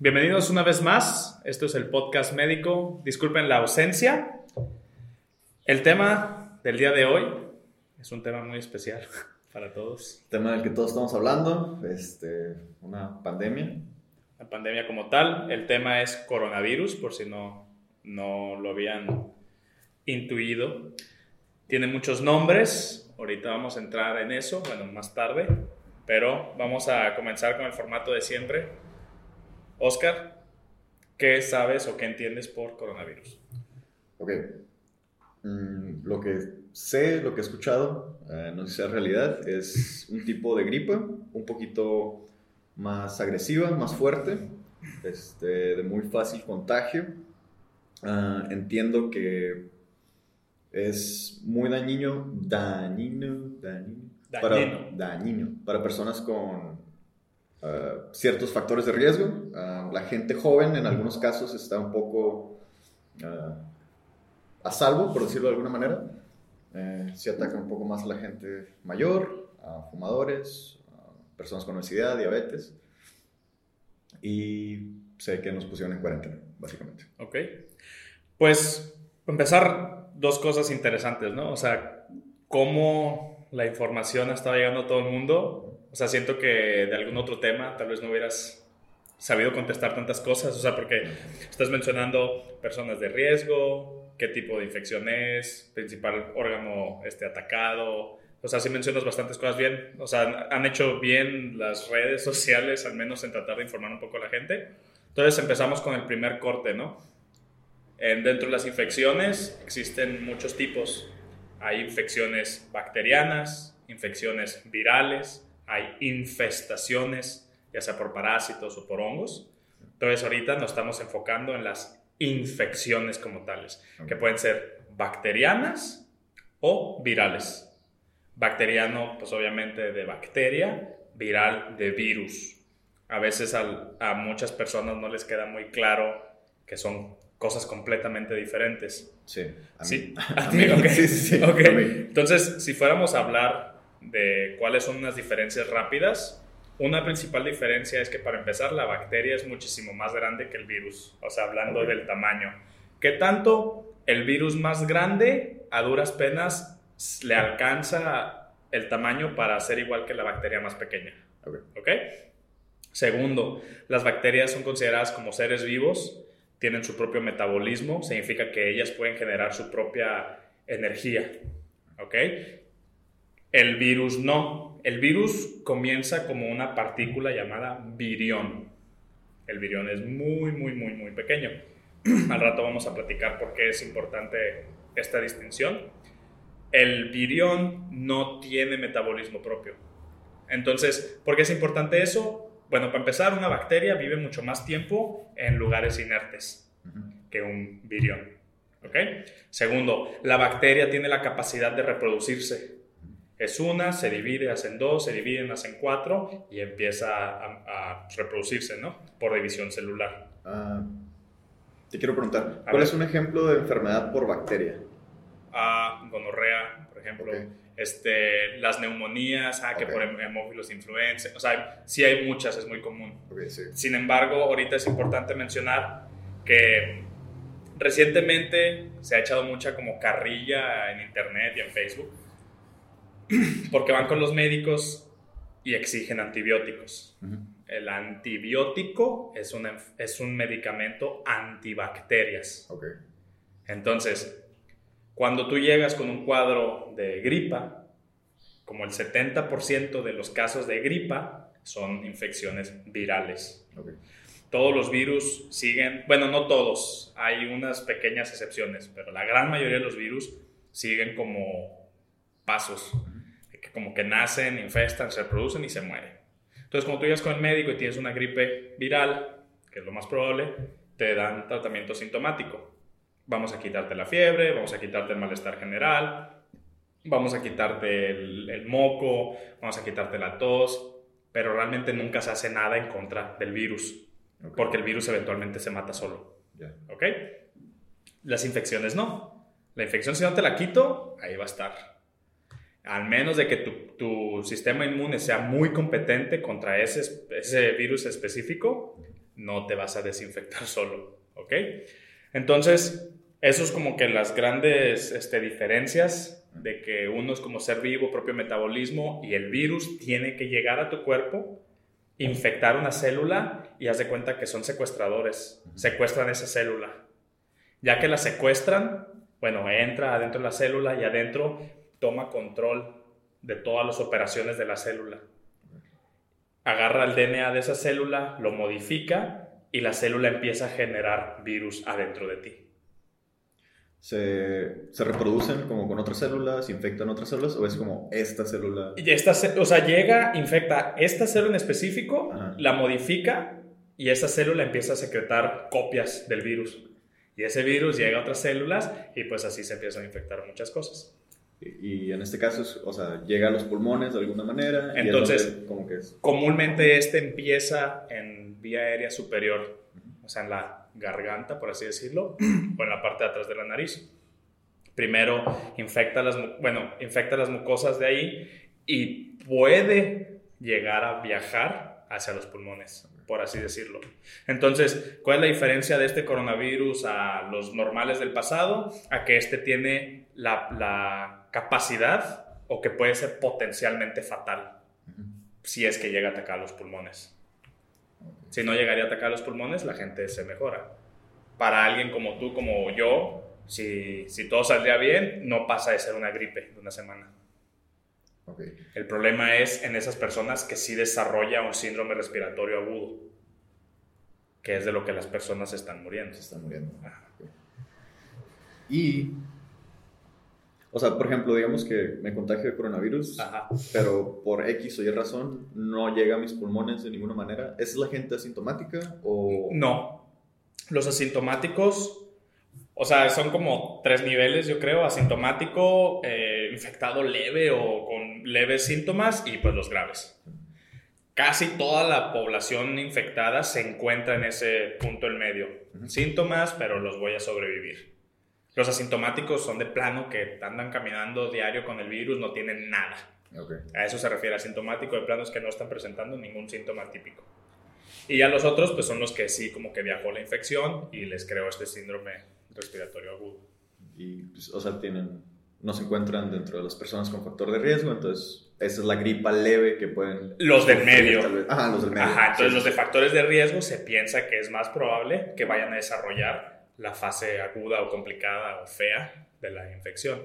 Bienvenidos una vez más. Esto es el podcast médico. Disculpen la ausencia. El tema del día de hoy es un tema muy especial para todos. El tema del que todos estamos hablando, este, una pandemia. La pandemia como tal. El tema es coronavirus, por si no, no lo habían intuido. Tiene muchos nombres. Ahorita vamos a entrar en eso, bueno, más tarde. Pero vamos a comenzar con el formato de siempre Oscar, ¿qué sabes o qué entiendes por coronavirus? Ok. Mm, lo que sé, lo que he escuchado, eh, no sé si sea realidad, es un tipo de gripe un poquito más agresiva, más fuerte, este, de muy fácil contagio. Ah, entiendo que es muy dañino, dañino, dañino, dañino. Para, dañino, para personas con Uh, ciertos factores de riesgo. Uh, la gente joven en algunos casos está un poco uh, a salvo, por decirlo de alguna manera. Eh, se ataca un poco más a la gente mayor, a fumadores, a personas con obesidad, diabetes. Y sé que nos pusieron en cuarentena, básicamente. Ok. Pues empezar dos cosas interesantes, ¿no? O sea, cómo la información está llegando a todo el mundo o sea, siento que de algún otro tema tal vez no hubieras sabido contestar tantas cosas. O sea, porque estás mencionando personas de riesgo, qué tipo de infección es, principal órgano este, atacado. O sea, sí mencionas bastantes cosas bien. O sea, han hecho bien las redes sociales, al menos en tratar de informar un poco a la gente. Entonces empezamos con el primer corte, ¿no? En, dentro de las infecciones existen muchos tipos. Hay infecciones bacterianas, infecciones virales, hay infestaciones, ya sea por parásitos o por hongos. Entonces ahorita nos estamos enfocando en las infecciones como tales, que pueden ser bacterianas o virales. Bacteriano, pues obviamente de bacteria, viral de virus. A veces a, muchas personas no les queda muy claro que son cosas completamente diferentes. Sí. sí. sí, sí, Entonces, si fuéramos a hablar de cuáles son unas diferencias rápidas. Una principal diferencia es que para empezar la bacteria es muchísimo más grande que el virus, o sea, hablando del tamaño. ¿Qué tanto el virus más grande a duras penas le alcanza el tamaño para ser igual que la bacteria más pequeña? ¿Ok? Segundo, las bacterias son consideradas como seres vivos, tienen su propio metabolismo, significa que ellas pueden generar su propia energía. ¿Ok? El virus no. El virus comienza como una partícula llamada virión. El virión es muy, muy, muy, muy pequeño. Al rato vamos a platicar por qué es importante esta distinción. El virión no tiene metabolismo propio. Entonces, ¿por qué es importante eso? Bueno, para empezar, una bacteria vive mucho más tiempo en lugares inertes que un virión. ¿Ok? Segundo, la bacteria tiene la capacidad de reproducirse es una, se divide, hacen dos, se dividen, hacen cuatro y empieza a, reproducirse, ¿no? Por división celular. Ah, te quiero preguntar, ¿cuál es un ejemplo de enfermedad por bacteria? Ah, gonorrea, por ejemplo. Este, las neumonías, ah, que por hemófilos influenza. O sea, sí hay muchas, es muy común. Sin embargo, ahorita es importante mencionar que recientemente se ha echado mucha como carrilla en internet y en Facebook porque van con los médicos y exigen antibióticos. El antibiótico es, es un medicamento antibacterias. Entonces, cuando tú llegas con un cuadro de gripa, como el 70% de los casos de gripa son infecciones virales. Todos los virus siguen, bueno, no todos, hay unas pequeñas excepciones, pero la gran mayoría de los virus siguen como pasos que como que nacen, infestan, se reproducen y se mueren. Entonces, cuando tú llegas con el médico y tienes una gripe viral, que es lo más probable, te dan tratamiento sintomático. Vamos a quitarte la fiebre, vamos a quitarte el malestar general, vamos a quitarte el, moco, vamos a quitarte la tos, pero realmente nunca se hace nada en contra del virus, porque el virus eventualmente se mata solo. ¿Ok? Las infecciones no. La infección si no te la quito, ahí va a estar al menos de que tu, sistema inmune sea muy competente contra ese, ese virus específico, no te vas a desinfectar solo, ¿ok? Entonces, eso es como que las grandes este, diferencias de que uno es como ser vivo, propio metabolismo, y el virus tiene que llegar a tu cuerpo, infectar una célula y haz de cuenta que son secuestradores, secuestran esa célula. Ya que la secuestran, bueno, entra adentro de la célula y adentro toma control de todas las operaciones de la célula. Agarra el DNA de esa célula, lo modifica y la célula empieza a generar virus adentro de ti. Se, se, reproducen como con otras células, infectan otras células, o es como esta célula. Y esta, o sea, llega, infecta esta célula en específico, la modifica y esa célula empieza a secretar copias del virus. Y ese virus llega a otras células y pues así se empiezan a infectar muchas cosas. Y, en este caso, o sea, llega a los pulmones de alguna manera. Entonces, comúnmente este empieza en vía aérea superior, o sea, en la garganta, por así decirlo, o en la parte de atrás de la nariz. Primero infecta las, bueno, infecta las mucosas de ahí y puede llegar a viajar hacia los pulmones, por así decirlo. Entonces, ¿cuál es la diferencia de este coronavirus a los normales del pasado? A que este tiene la, la capacidad o que puede ser potencialmente fatal si es que llega a atacar los pulmones. Si no llegaría a atacar los pulmones, la gente se mejora. Para alguien como tú, como yo, si, si todo saldría bien, no pasa de ser una gripe de una semana. El problema es en esas personas que sí desarrolla un síndrome respiratorio agudo, que es de lo que las personas están muriendo. Se están muriendo. Y o sea, por ejemplo, digamos que me contagio de coronavirus, pero por X o Y razón no llega a mis pulmones de ninguna manera. ¿Es la gente asintomática o...? No. Los asintomáticos, o sea, son como tres niveles, yo creo. Asintomático, eh, infectado leve o con leves síntomas y pues los graves. Casi toda la población infectada se encuentra en ese punto en medio. Síntomas, pero los voy a sobrevivir. Los asintomáticos son de plano que andan caminando diario con el virus, no tienen nada. A eso se refiere asintomático de planos que no están presentando ningún síntoma típico. Y ya los otros, pues son los que sí, como que viajó la infección y les creó este síndrome respiratorio agudo. Y, pues, o sea, tienen, no se encuentran dentro de las personas con factor de riesgo, entonces esa es la gripa leve que pueden... Los del medio. Ajá, los del medio. Ajá, entonces los de factores de riesgo se piensa que es más probable que vayan a desarrollar la fase aguda o complicada o fea de la infección.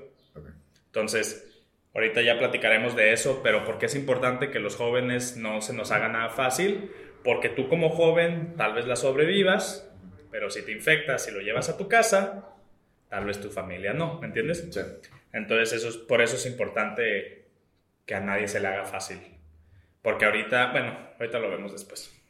Entonces, ahorita ya platicaremos de eso, pero ¿por qué es importante que los jóvenes no se nos haga nada fácil? Porque tú como joven tal vez la sobrevivas, pero si te infectas y lo llevas a tu casa, tal vez tu familia no, ¿me entiendes? Sí. Entonces, eso es, por eso es importante que a nadie se le haga fácil. Porque ahorita, bueno, ahorita lo vemos después.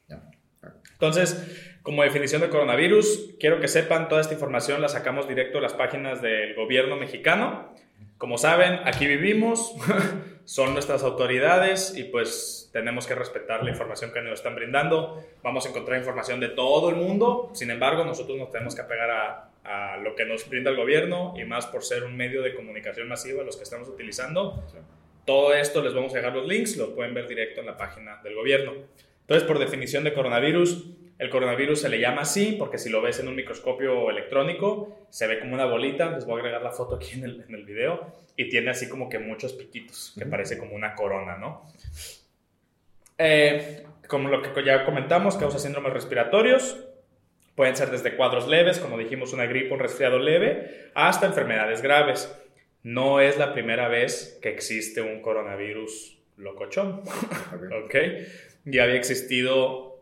Entonces, como definición de coronavirus, quiero que sepan, toda esta información la sacamos directo de las páginas del gobierno mexicano. Como saben, aquí vivimos, son nuestras autoridades y pues tenemos que respetar la información que nos están brindando. Vamos a encontrar información de todo el mundo, sin embargo, nosotros nos tenemos que apegar a, a lo que nos brinda el gobierno y más por ser un medio de comunicación masiva los que estamos utilizando. Todo esto les vamos a dejar los links, los pueden ver directo en la página del gobierno. Entonces, por definición de coronavirus, el coronavirus se le llama así porque si lo ves en un microscopio electrónico, se ve como una bolita, les voy a agregar la foto aquí en el, en el video, y tiene así como que muchos piquitos, que parece como una corona, ¿no? Eh, como lo que ya comentamos, causa síndromes respiratorios, pueden ser desde cuadros leves, como dijimos, una gripe, un resfriado leve, hasta enfermedades graves. No es la primera vez que existe un coronavirus locochón, ¿ok? Ya había existido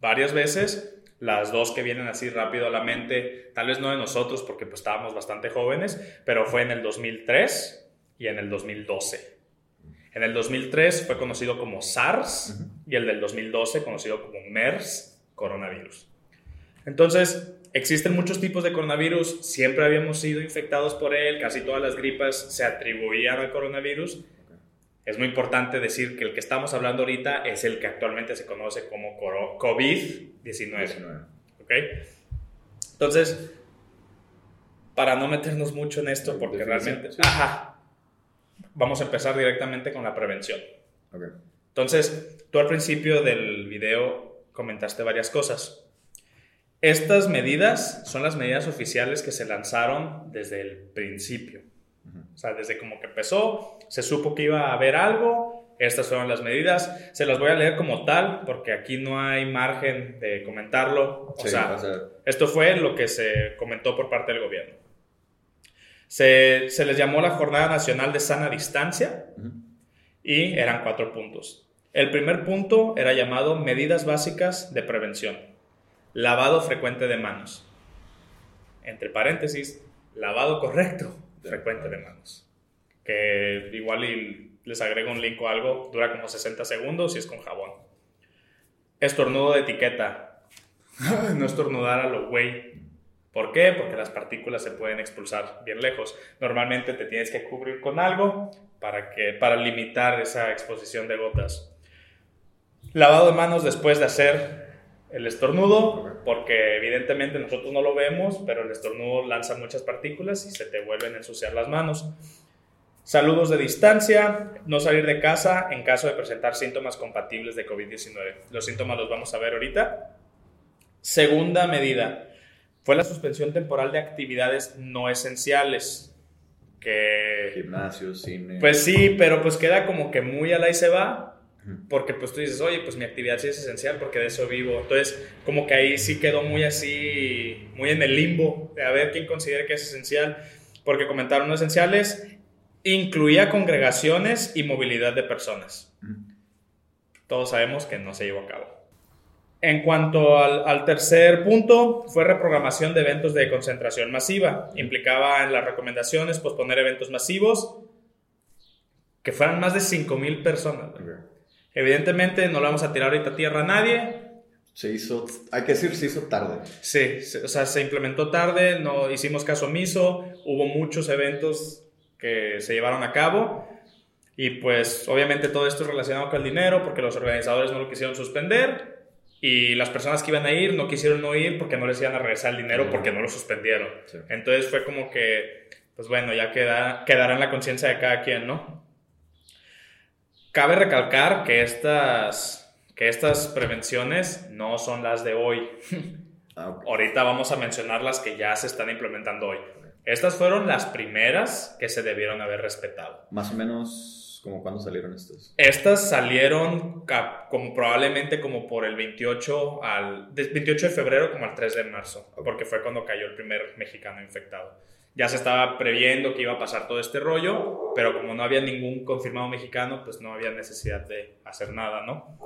varias veces. Las dos que vienen así rápido a la mente, tal vez no de nosotros porque pues estábamos bastante jóvenes, pero fue en el 2003 y en el 2012. En el 2003 fue conocido como SARS y el del 2012 conocido como MERS, coronavirus. Entonces, existen muchos tipos de coronavirus, siempre habíamos sido infectados por él, casi todas las gripas se atribuían al coronavirus, es muy importante decir que el que estamos hablando ahorita es el que actualmente se conoce como COVID-19. ¿Ok? Entonces, para no meternos mucho en esto, porque realmente... Ajá. Vamos a empezar directamente con la prevención. Okay. Entonces, tú al principio del video comentaste varias cosas. Estas medidas son las medidas oficiales que se lanzaron desde el principio. O sea, desde como que empezó, se supo que iba a haber algo, estas fueron las medidas. Se las voy a leer como tal, porque aquí no hay margen de comentarlo. O sea, esto fue lo que se comentó por parte del gobierno. Se, se les llamó la Jornada Nacional de Sana Distancia y eran cuatro puntos. El primer punto era llamado medidas básicas de prevención. Lavado frecuente de manos. Entre paréntesis, lavado correcto frecuente de manos. Que igual les agrego un link o algo, dura como 60 segundos y es con jabón. Estornudo de etiqueta. no estornudar a lo güey. ¿Por qué? Porque las partículas se pueden expulsar bien lejos. Normalmente te tienes que cubrir con algo para, que, para limitar esa exposición de gotas. Lavado de manos después de hacer el estornudo, porque evidentemente nosotros no lo vemos, pero el estornudo lanza muchas partículas y se te vuelven a ensuciar las manos. Saludos de distancia, no salir de casa en caso de presentar síntomas compatibles de COVID-19. Los síntomas los vamos a ver ahorita. Segunda medida fue la suspensión temporal de actividades no esenciales. Que, Gimnasio, cine. Pues sí, pero pues queda como que muy a la y se va porque pues tú dices, oye, pues mi actividad sí es esencial porque de eso vivo. Entonces, como que ahí sí quedó muy así, muy en el limbo de a ver quién considera que es esencial, porque comentaron los esenciales, incluía congregaciones y movilidad de personas. Todos sabemos que no se llevó a cabo. En cuanto al, al, tercer punto, fue reprogramación de eventos de concentración masiva. Implicaba en las recomendaciones posponer eventos masivos que fueran más de 5.000 personas. Evidentemente no le vamos a tirar ahorita tierra a nadie. Se hizo, hay que decir, se hizo tarde. Sí, o sea, se implementó tarde, no hicimos caso omiso, hubo muchos eventos que se llevaron a cabo y pues obviamente todo esto es relacionado con el dinero porque los organizadores no lo quisieron suspender y las personas que iban a ir no quisieron no ir porque no les iban a regresar el dinero porque no lo suspendieron. Entonces fue como que, pues bueno, ya queda, quedará en la conciencia de cada quien, ¿no? Cabe recalcar que estas, que estas prevenciones no son las de hoy. Ah, Ahorita vamos a mencionar las que ya se están implementando hoy. Estas fueron las primeras que se debieron haber respetado. Más o menos, ¿como cuándo salieron estas? Estas salieron como probablemente como por el 28 al 28 de febrero como al 3 de marzo, porque fue cuando cayó el primer mexicano infectado ya se estaba previendo que iba a pasar todo este rollo, pero como no había ningún confirmado mexicano, pues no había necesidad de hacer nada, ¿no?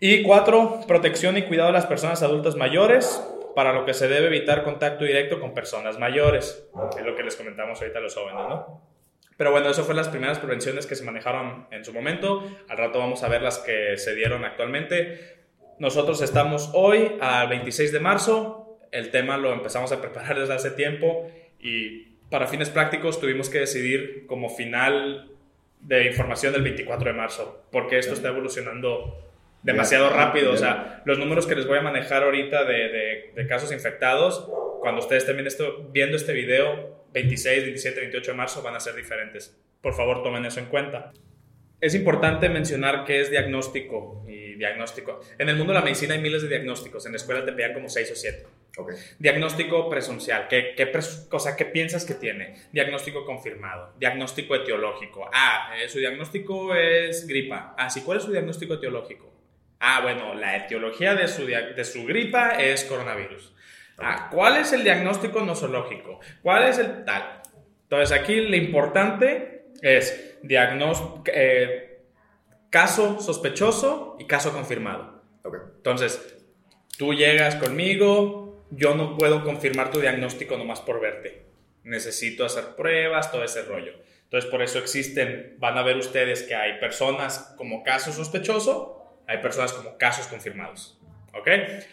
Y cuatro, protección y cuidado de las personas adultas mayores, para lo que se debe evitar contacto directo con personas mayores. Es lo que les comentamos ahorita a los jóvenes, ¿no? Pero bueno, eso fue las primeras prevenciones que se manejaron en su momento. Al rato vamos a ver las que se dieron actualmente. Nosotros estamos hoy al 26 de marzo. El tema lo empezamos a preparar desde hace tiempo y para fines prácticos tuvimos que decidir como final de información del 24 de marzo, porque esto está evolucionando demasiado rápido. O sea, los números que les voy a manejar ahorita de, de, casos infectados, cuando ustedes estén viendo, esto, viendo este video, 26, 27, 28 de marzo, van a ser diferentes. Por favor, tomen eso en cuenta. Es importante mencionar que es diagnóstico y diagnóstico. En el mundo de la medicina hay miles de diagnósticos. En la escuela te pedían como 6 o 7. Diagnóstico presuncial. ¿Qué, qué, cosa, ¿Qué piensas que tiene? Diagnóstico confirmado. Diagnóstico etiológico. Ah, eh, su diagnóstico es gripa. Ah, sí, ¿cuál es su diagnóstico etiológico? Ah, bueno, la etiología de su, de su gripa es coronavirus. Ah, ¿cuál es el diagnóstico nosológico? ¿Cuál es el tal? Entonces, aquí lo importante es diagnóstico, eh, caso sospechoso y caso confirmado. Entonces, tú llegas conmigo, yo no puedo confirmar tu diagnóstico nomás por verte. Necesito hacer pruebas, todo ese rollo. Entonces, por eso existen, van a ver ustedes que hay personas como caso sospechoso, hay personas como casos confirmados. ¿Ok?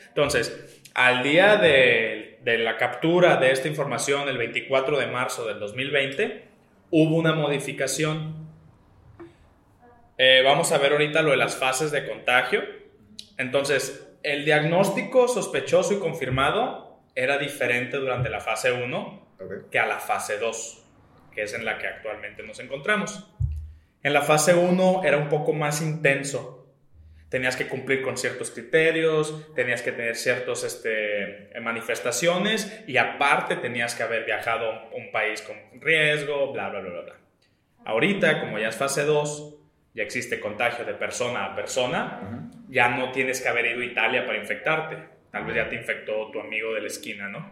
Entonces, al día de, la captura de esta información, el 24 de marzo del 2020, hubo una modificación. Eh, vamos a ver ahorita lo de las fases de contagio. Entonces, el diagnóstico sospechoso y confirmado era diferente durante la fase 1 que a la fase 2, que es en la que actualmente nos encontramos. En la fase 1 era un poco más intenso. tenías que cumplir con ciertos criterios, tenías que tener ciertas este, manifestaciones y aparte tenías que haber viajado a un país con riesgo, bla, bla, bla, bla, bla. Ahorita, como ya es fase 2, ya existe contagio de persona a persona, ya no tienes que haber ido a Italia para infectarte. Tal vez ya te infectó tu amigo de la esquina, ¿no?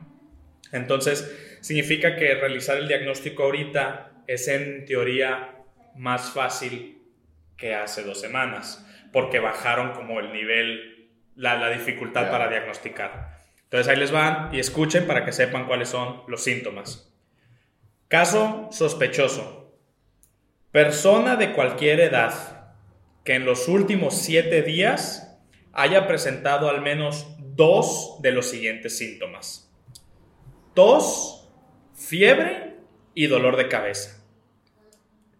Entonces, significa que realizar el diagnóstico ahorita es en teoría más fácil que hace dos semanas porque bajaron como el nivel, la, dificultad para diagnosticar. Entonces ahí les van y escuchen para que sepan cuáles son los síntomas. Caso sospechoso. Persona de cualquier edad que en los últimos siete días haya presentado al menos dos de los siguientes síntomas. Tos, fiebre y dolor de cabeza.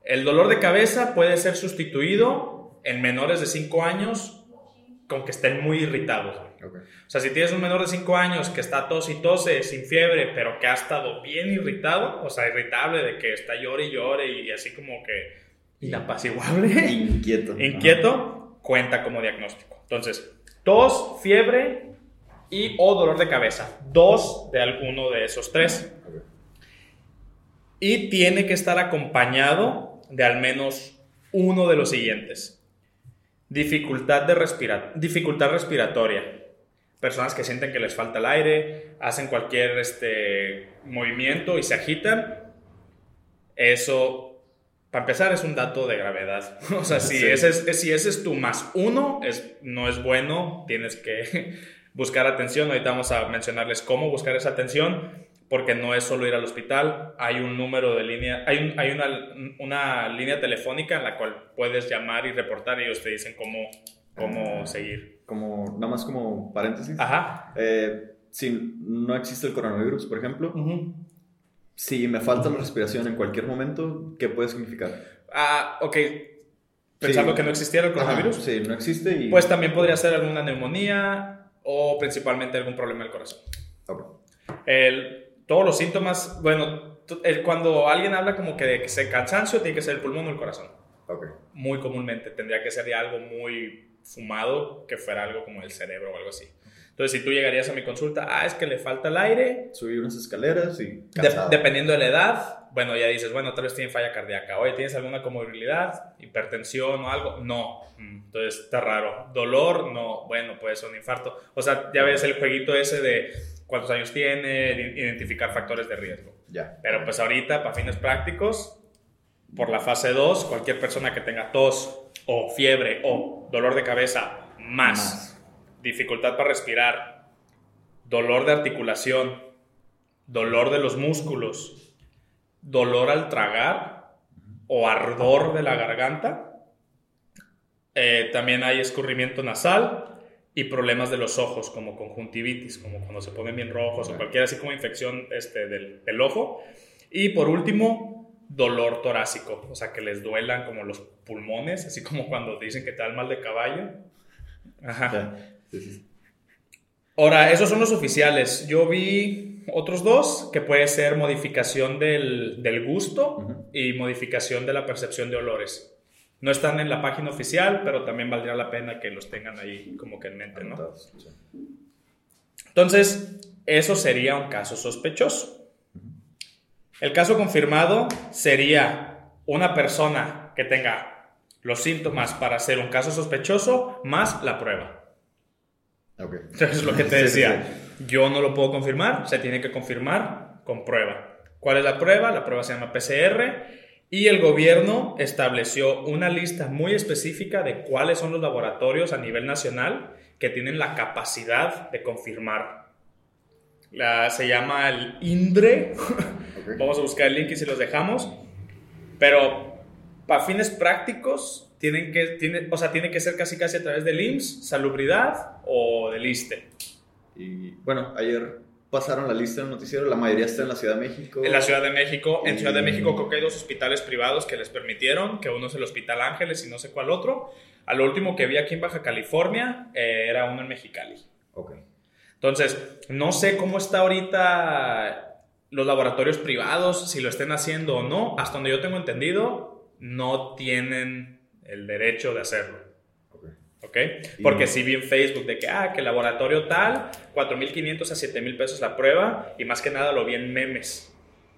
El dolor de cabeza puede ser sustituido en menores de 5 años con que estén muy irritados. O sea, si tienes un menor de 5 años que está tos y tose, sin fiebre, pero que ha estado bien irritado, o sea, irritable de que está llore y llore y así como que inapaciguable, inquieto, inquieto, cuenta como diagnóstico. Entonces, tos, fiebre y o dolor de cabeza, dos de alguno de esos tres. Y tiene que estar acompañado de al menos uno de los siguientes Dificultad, de respirar, dificultad respiratoria. Personas que sienten que les falta el aire, hacen cualquier este, movimiento y se agitan. Eso, para empezar, es un dato de gravedad. O sea, si, ese, es, si ese es tu más uno, es, no es bueno, tienes que buscar atención. Ahorita vamos a mencionarles cómo buscar esa atención porque no es solo ir al hospital, hay un número de línea, hay, hay una, una, línea telefónica en la cual puedes llamar y reportar y ellos te dicen cómo, cómo seguir. Como, nada más como paréntesis. Ajá. Eh, si no existe el coronavirus, por ejemplo, si me falta la respiración en cualquier momento, ¿qué puede significar? Ah, ok. Pensando que no existiera el coronavirus. sí, no existe y... Pues también podría ser alguna neumonía o principalmente algún problema del corazón. Okay. El, todos los síntomas, bueno, cuando alguien habla como que de que se cansancio, tiene que ser el pulmón o el corazón. Okay. Muy comúnmente. Tendría que ser de algo muy fumado, que fuera algo como el cerebro o algo así. Entonces, si tú llegarías a mi consulta, ah, es que le falta el aire. Subir unas escaleras y. dependiendo de la edad, bueno, ya dices, bueno, tal vez tiene falla cardíaca. Oye, ¿tienes alguna comorbilidad? ¿Hipertensión o algo? No. Mm, entonces, está raro. ¿Dolor? No. Bueno, puede ser un infarto. O sea, ya ves el jueguito ese de cuántos años tiene, identificar factores de riesgo. Ya. Pero pues ahorita, para fines prácticos, por la fase 2, cualquier persona que tenga tos o fiebre o dolor de cabeza más, dificultad para respirar, dolor de articulación, dolor de los músculos, dolor al tragar o ardor de la garganta, eh, también hay escurrimiento nasal, y problemas de los ojos, como conjuntivitis, como cuando se ponen bien rojos o cualquier así como infección este, del, del, ojo. Y por último, dolor torácico, o sea, que les duelan como los pulmones, así como cuando dicen que te da mal de caballo. Ajá. Ahora, esos son los oficiales. Yo vi otros dos, que puede ser modificación del, del gusto y modificación de la percepción de olores. No están en la página oficial, pero también valdría la pena que los tengan ahí como que en mente, ¿no? Entonces, eso sería un caso sospechoso. El caso confirmado sería una persona que tenga los síntomas para ser un caso sospechoso más la prueba. Okay. Entonces, lo que te decía, yo no lo puedo confirmar, se tiene que confirmar con prueba. ¿Cuál es la prueba? La prueba se llama PCR y el gobierno estableció una lista muy específica de cuáles son los laboratorios a nivel nacional que tienen la capacidad de confirmar. La, se llama el INDRE. Vamos a buscar el link y si los dejamos. Pero para fines prácticos, tienen que, tiene, o sea, tiene que ser casi casi a través del IMSS, salubridad o del ISTE. Y bueno, ayer pasaron la lista del noticiero, la mayoría está en la Ciudad de México. En la Ciudad de México, en Ciudad de México creo que hay dos hospitales privados que les permitieron, que uno es el Hospital Ángeles y no sé cuál otro. A lo último que vi aquí en Baja California eh, era uno en Mexicali. Ok. Entonces, no sé cómo está ahorita los laboratorios privados, si lo estén haciendo o no. Hasta donde yo tengo entendido, no tienen el derecho de hacerlo. ¿Ok? Porque si vi en Facebook de que, ah, que laboratorio tal, 4.500 a 7.000 pesos la prueba, y más que nada lo vi en memes.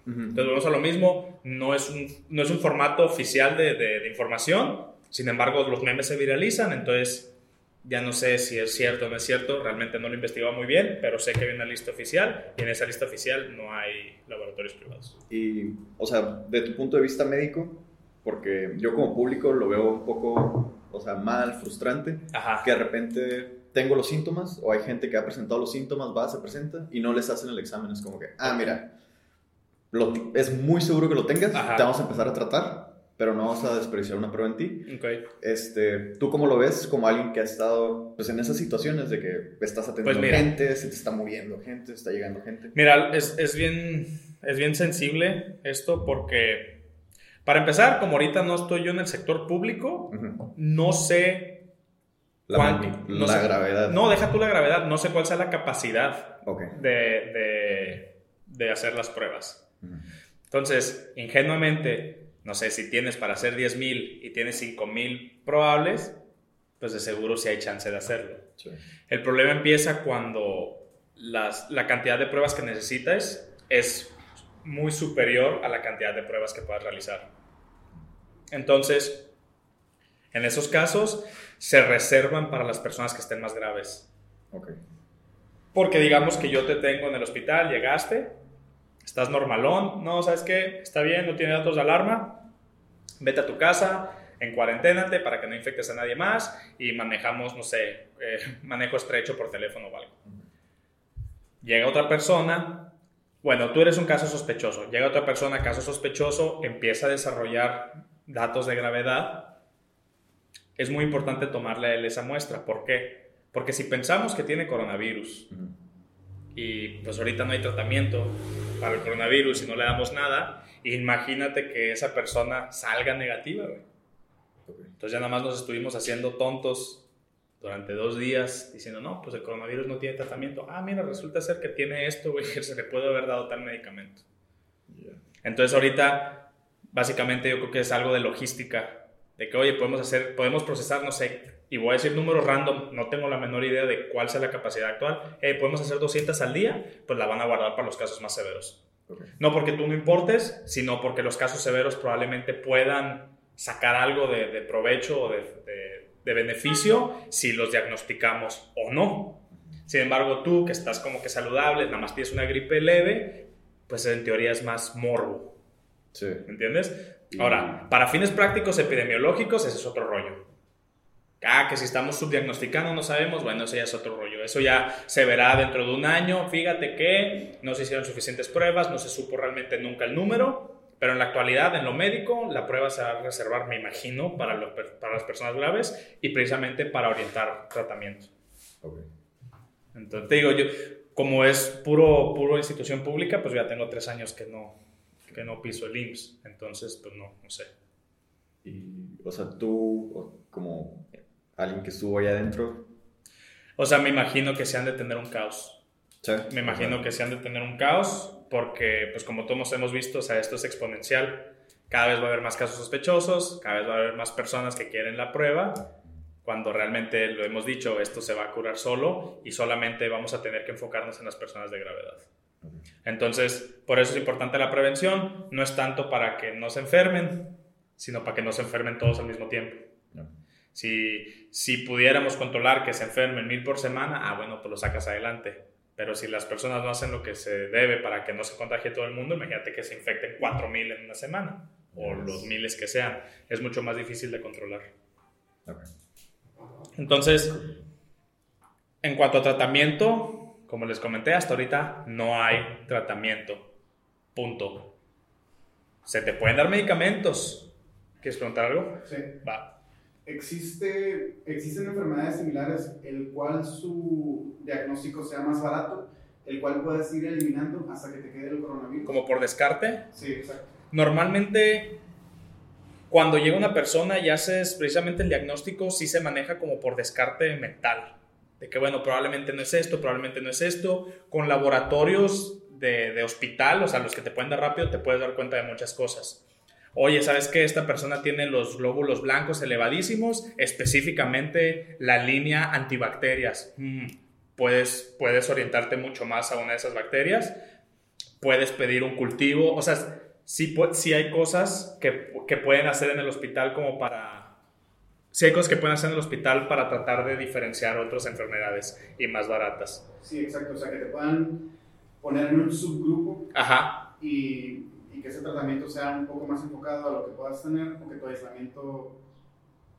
Entonces, vamos a lo mismo, no es un, no es un formato oficial de, de, información, sin embargo, los memes se viralizan, entonces ya no sé si es cierto o no es cierto, realmente no lo investigaba muy bien, pero sé que hay una lista oficial y en esa lista oficial no hay laboratorios privados. Y, o sea, de tu punto de vista médico, porque yo como público lo veo un poco, o sea, mal, frustrante, que de repente tengo los síntomas o hay gente que ha presentado los síntomas, va, se presenta y no les hacen el examen. Es como que, ah, mira, es muy seguro que lo tengas, te vamos a empezar a tratar, pero no vamos a desperdiciar una prueba en ti. Okay. Este, ¿Tú cómo lo ves como alguien que ha estado pues, en esas situaciones de que estás atendiendo pues gente, se te está moviendo gente, está llegando gente? Mira, es, es, bien, es bien sensible esto porque para empezar, como ahorita no estoy yo en el sector público, no sé la, no la gravedad. No, deja tú la gravedad, no sé cuál sea la capacidad de, de, hacer las pruebas. Entonces, ingenuamente, no sé, si tienes para hacer 10.000 y tienes 5.000 probables, pues de seguro sí hay chance de hacerlo. El problema empieza cuando las, la cantidad de pruebas que necesitas es muy superior a la cantidad de pruebas que puedas realizar. Entonces, en esos casos, se reservan para las personas que estén más graves. Okay. Porque digamos que yo te tengo en el hospital, llegaste, estás normalón, no, ¿sabes qué? Está bien, no tiene datos de alarma, vete a tu casa, en cuarenténate para que no infectes a nadie más y manejamos, no sé, eh, manejo estrecho por teléfono o algo. Llega otra persona, bueno, tú eres un caso sospechoso. Llega otra persona, caso sospechoso, empieza a desarrollar datos de gravedad. Es muy importante tomarle a él esa muestra. ¿Por qué? Porque si pensamos que tiene coronavirus y pues ahorita no hay tratamiento para el coronavirus y no le damos nada, imagínate que esa persona salga negativa. Entonces ya nada más nos estuvimos haciendo tontos durante dos días diciendo, no, pues el coronavirus no tiene tratamiento. Ah, mira, resulta ser que tiene esto, güey, que se le puede haber dado tal medicamento. Entonces ahorita, básicamente yo creo que es algo de logística, de que, oye, podemos hacer, podemos procesar, no sé, y voy a decir números random, no tengo la menor idea de cuál sea la capacidad actual. Hey, podemos hacer 200 al día, pues la van a guardar para los casos más severos. No porque tú no importes, sino porque los casos severos probablemente puedan sacar algo de, provecho o de de beneficio si los diagnosticamos o no. Sin embargo, tú que estás como que saludable, nada más tienes una gripe leve, pues en teoría es más morbo. Sí. ¿Entiendes? Ahora, para fines prácticos epidemiológicos, ese es otro rollo. Ah, que si estamos subdiagnosticando no sabemos, bueno, eso ya es otro rollo. Eso ya se verá dentro de un año. Fíjate que no se hicieron suficientes pruebas, no se supo realmente nunca el número pero en la actualidad, en lo médico, la prueba se va a reservar, me imagino, para, para las personas graves y precisamente para orientar tratamiento. Okay. Entonces, te digo, yo, como es puro, puro institución pública, pues ya tengo tres años que no, que no piso el IMSS. Entonces, pues no, no sé. Y, o sea, tú, como alguien que estuvo allá adentro. O sea, me imagino que se han de tener un caos. ¿Sí? Me imagino que se han de tener un caos porque, pues como todos hemos visto, o sea, esto es exponencial. Cada vez va a haber más casos sospechosos, cada vez va a haber más personas que quieren la prueba, cuando realmente lo hemos dicho, esto se va a curar solo y solamente vamos a tener que enfocarnos en las personas de gravedad. Entonces, por eso es importante la prevención, no es tanto para que no se enfermen, sino para que no se enfermen todos al mismo tiempo. Si, si pudiéramos controlar que se enfermen mil por semana, ah, bueno, pues lo sacas adelante. Pero si las personas no hacen lo que se debe para que no se contagie todo el mundo, imagínate que se infecten 4.000 en una semana o los miles que sean. Es mucho más difícil de controlar. Entonces, en cuanto a tratamiento, como les comenté, hasta ahorita no hay tratamiento. Punto. Se te pueden dar medicamentos. ¿Quieres preguntar algo? Sí. Va. Existe, existen enfermedades similares, el cual su diagnóstico sea más barato, el cual puedes ir eliminando hasta que te quede el coronavirus. ¿Como por descarte? Sí, exacto. Normalmente, cuando llega una persona y haces precisamente el diagnóstico, sí se maneja como por descarte mental. De que, bueno, probablemente no es esto, probablemente no es esto. Con laboratorios de, de hospital, o sea, los que te pueden dar rápido, te puedes dar cuenta de muchas cosas. Oye, ¿sabes qué? Esta persona tiene los glóbulos blancos elevadísimos, específicamente la línea antibacterias. Mm, puedes, puedes orientarte mucho más a una de esas bacterias. Puedes pedir un cultivo. O sea, sí, sí hay cosas que, que pueden hacer en el hospital como para sí hay cosas que pueden hacer en el hospital para tratar de diferenciar otras enfermedades y más baratas. Sí, exacto. O sea, que te puedan poner en un subgrupo Ajá. Y, y, que ese tratamiento sea un poco más enfocado a lo que puedas tener o que tu aislamiento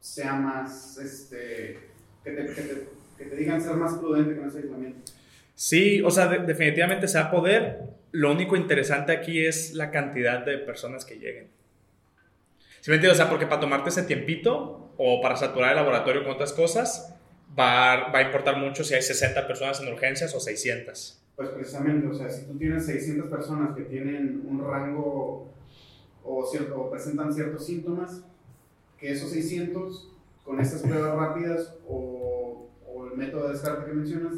sea más, este, que te, que te, que te digan ser más prudente con ese aislamiento. Sí, o sea, definitivamente se va a poder. Lo único interesante aquí es la cantidad de personas que lleguen. ¿Sí me entiendes? O sea, porque para tomarte ese tiempito o para saturar el laboratorio con otras cosas, va, va a importar mucho si hay 60 personas en urgencias o 600. Pues precisamente, o sea, si tú tienes 600 personas que tienen un rango o, cierto, o presentan ciertos síntomas, que esos 600 con estas pruebas rápidas o, o, el método de descarte que mencionas,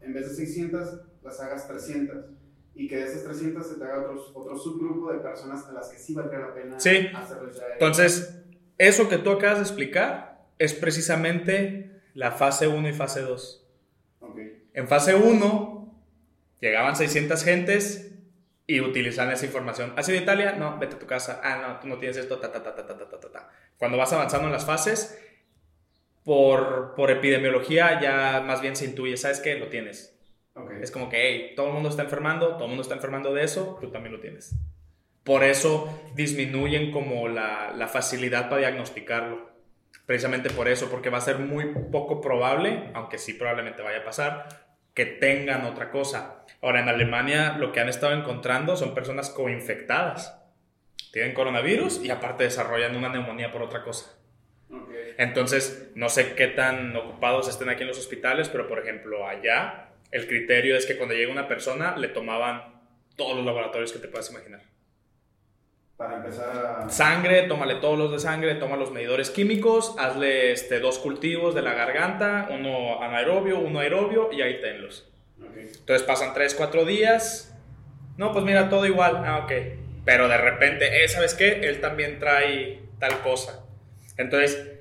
en vez de 600 las hagas 300 y que de esas 300 se te haga otro, otro subgrupo de personas a las que sí valdría la pena sí. hacerles ya. Entonces, eso que tú acabas de explicar es precisamente la fase 1 y fase 2. Okay. En fase 1 Llegaban 600 gentes y utilizaban esa información. ¿Has ido a Italia? No, vete a tu casa. Ah, no, tú no tienes esto, ta, ta, ta, ta, ta, ta, ta. Cuando vas avanzando en las fases, por, por epidemiología ya más bien se intuye, ¿sabes qué? Lo tienes. Okay. Es como que, hey, todo el mundo está enfermando, todo el mundo está enfermando de eso, tú también lo tienes. Por eso disminuyen como la, la facilidad para diagnosticarlo precisamente por eso, porque va a ser muy poco probable, aunque sí probablemente vaya a pasar, que tengan otra cosa. Ahora, en Alemania lo que han estado encontrando son personas coinfectadas. Tienen coronavirus y aparte desarrollan una neumonía por otra cosa. Entonces, no sé qué tan ocupados estén aquí en los hospitales, pero por ejemplo, allá el criterio es que cuando llega una persona le tomaban todos los laboratorios que te puedas imaginar. Para empezar a... Sangre, tómale todos los de sangre, toma los medidores químicos, hazle este, dos cultivos de la garganta, uno anaerobio, uno aerobio y ahí tenlos. Entonces pasan 3, 4 días. No, pues mira, todo igual. Ah, ok. Pero de repente, eh, ¿sabes qué? Él también trae tal cosa. Entonces,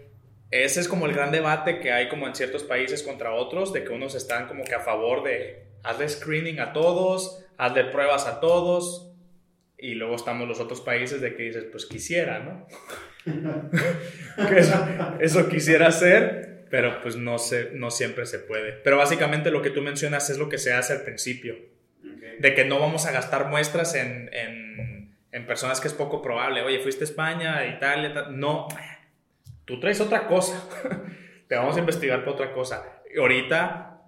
ese es como el gran debate que hay como en ciertos países contra otros, de que unos están como que a favor de hazle screening a todos, hazle pruebas a todos, y luego estamos los otros países de que dices, pues quisiera, ¿no? que eso, eso, quisiera hacer, pero pues no, se, no siempre se puede. Pero básicamente lo que tú mencionas es lo que se hace al principio. De que no vamos a gastar muestras en, en, en, personas que es poco probable. Oye, fuiste a España, a Italia, no. Tú traes otra cosa. Te vamos a investigar por otra cosa. Y ahorita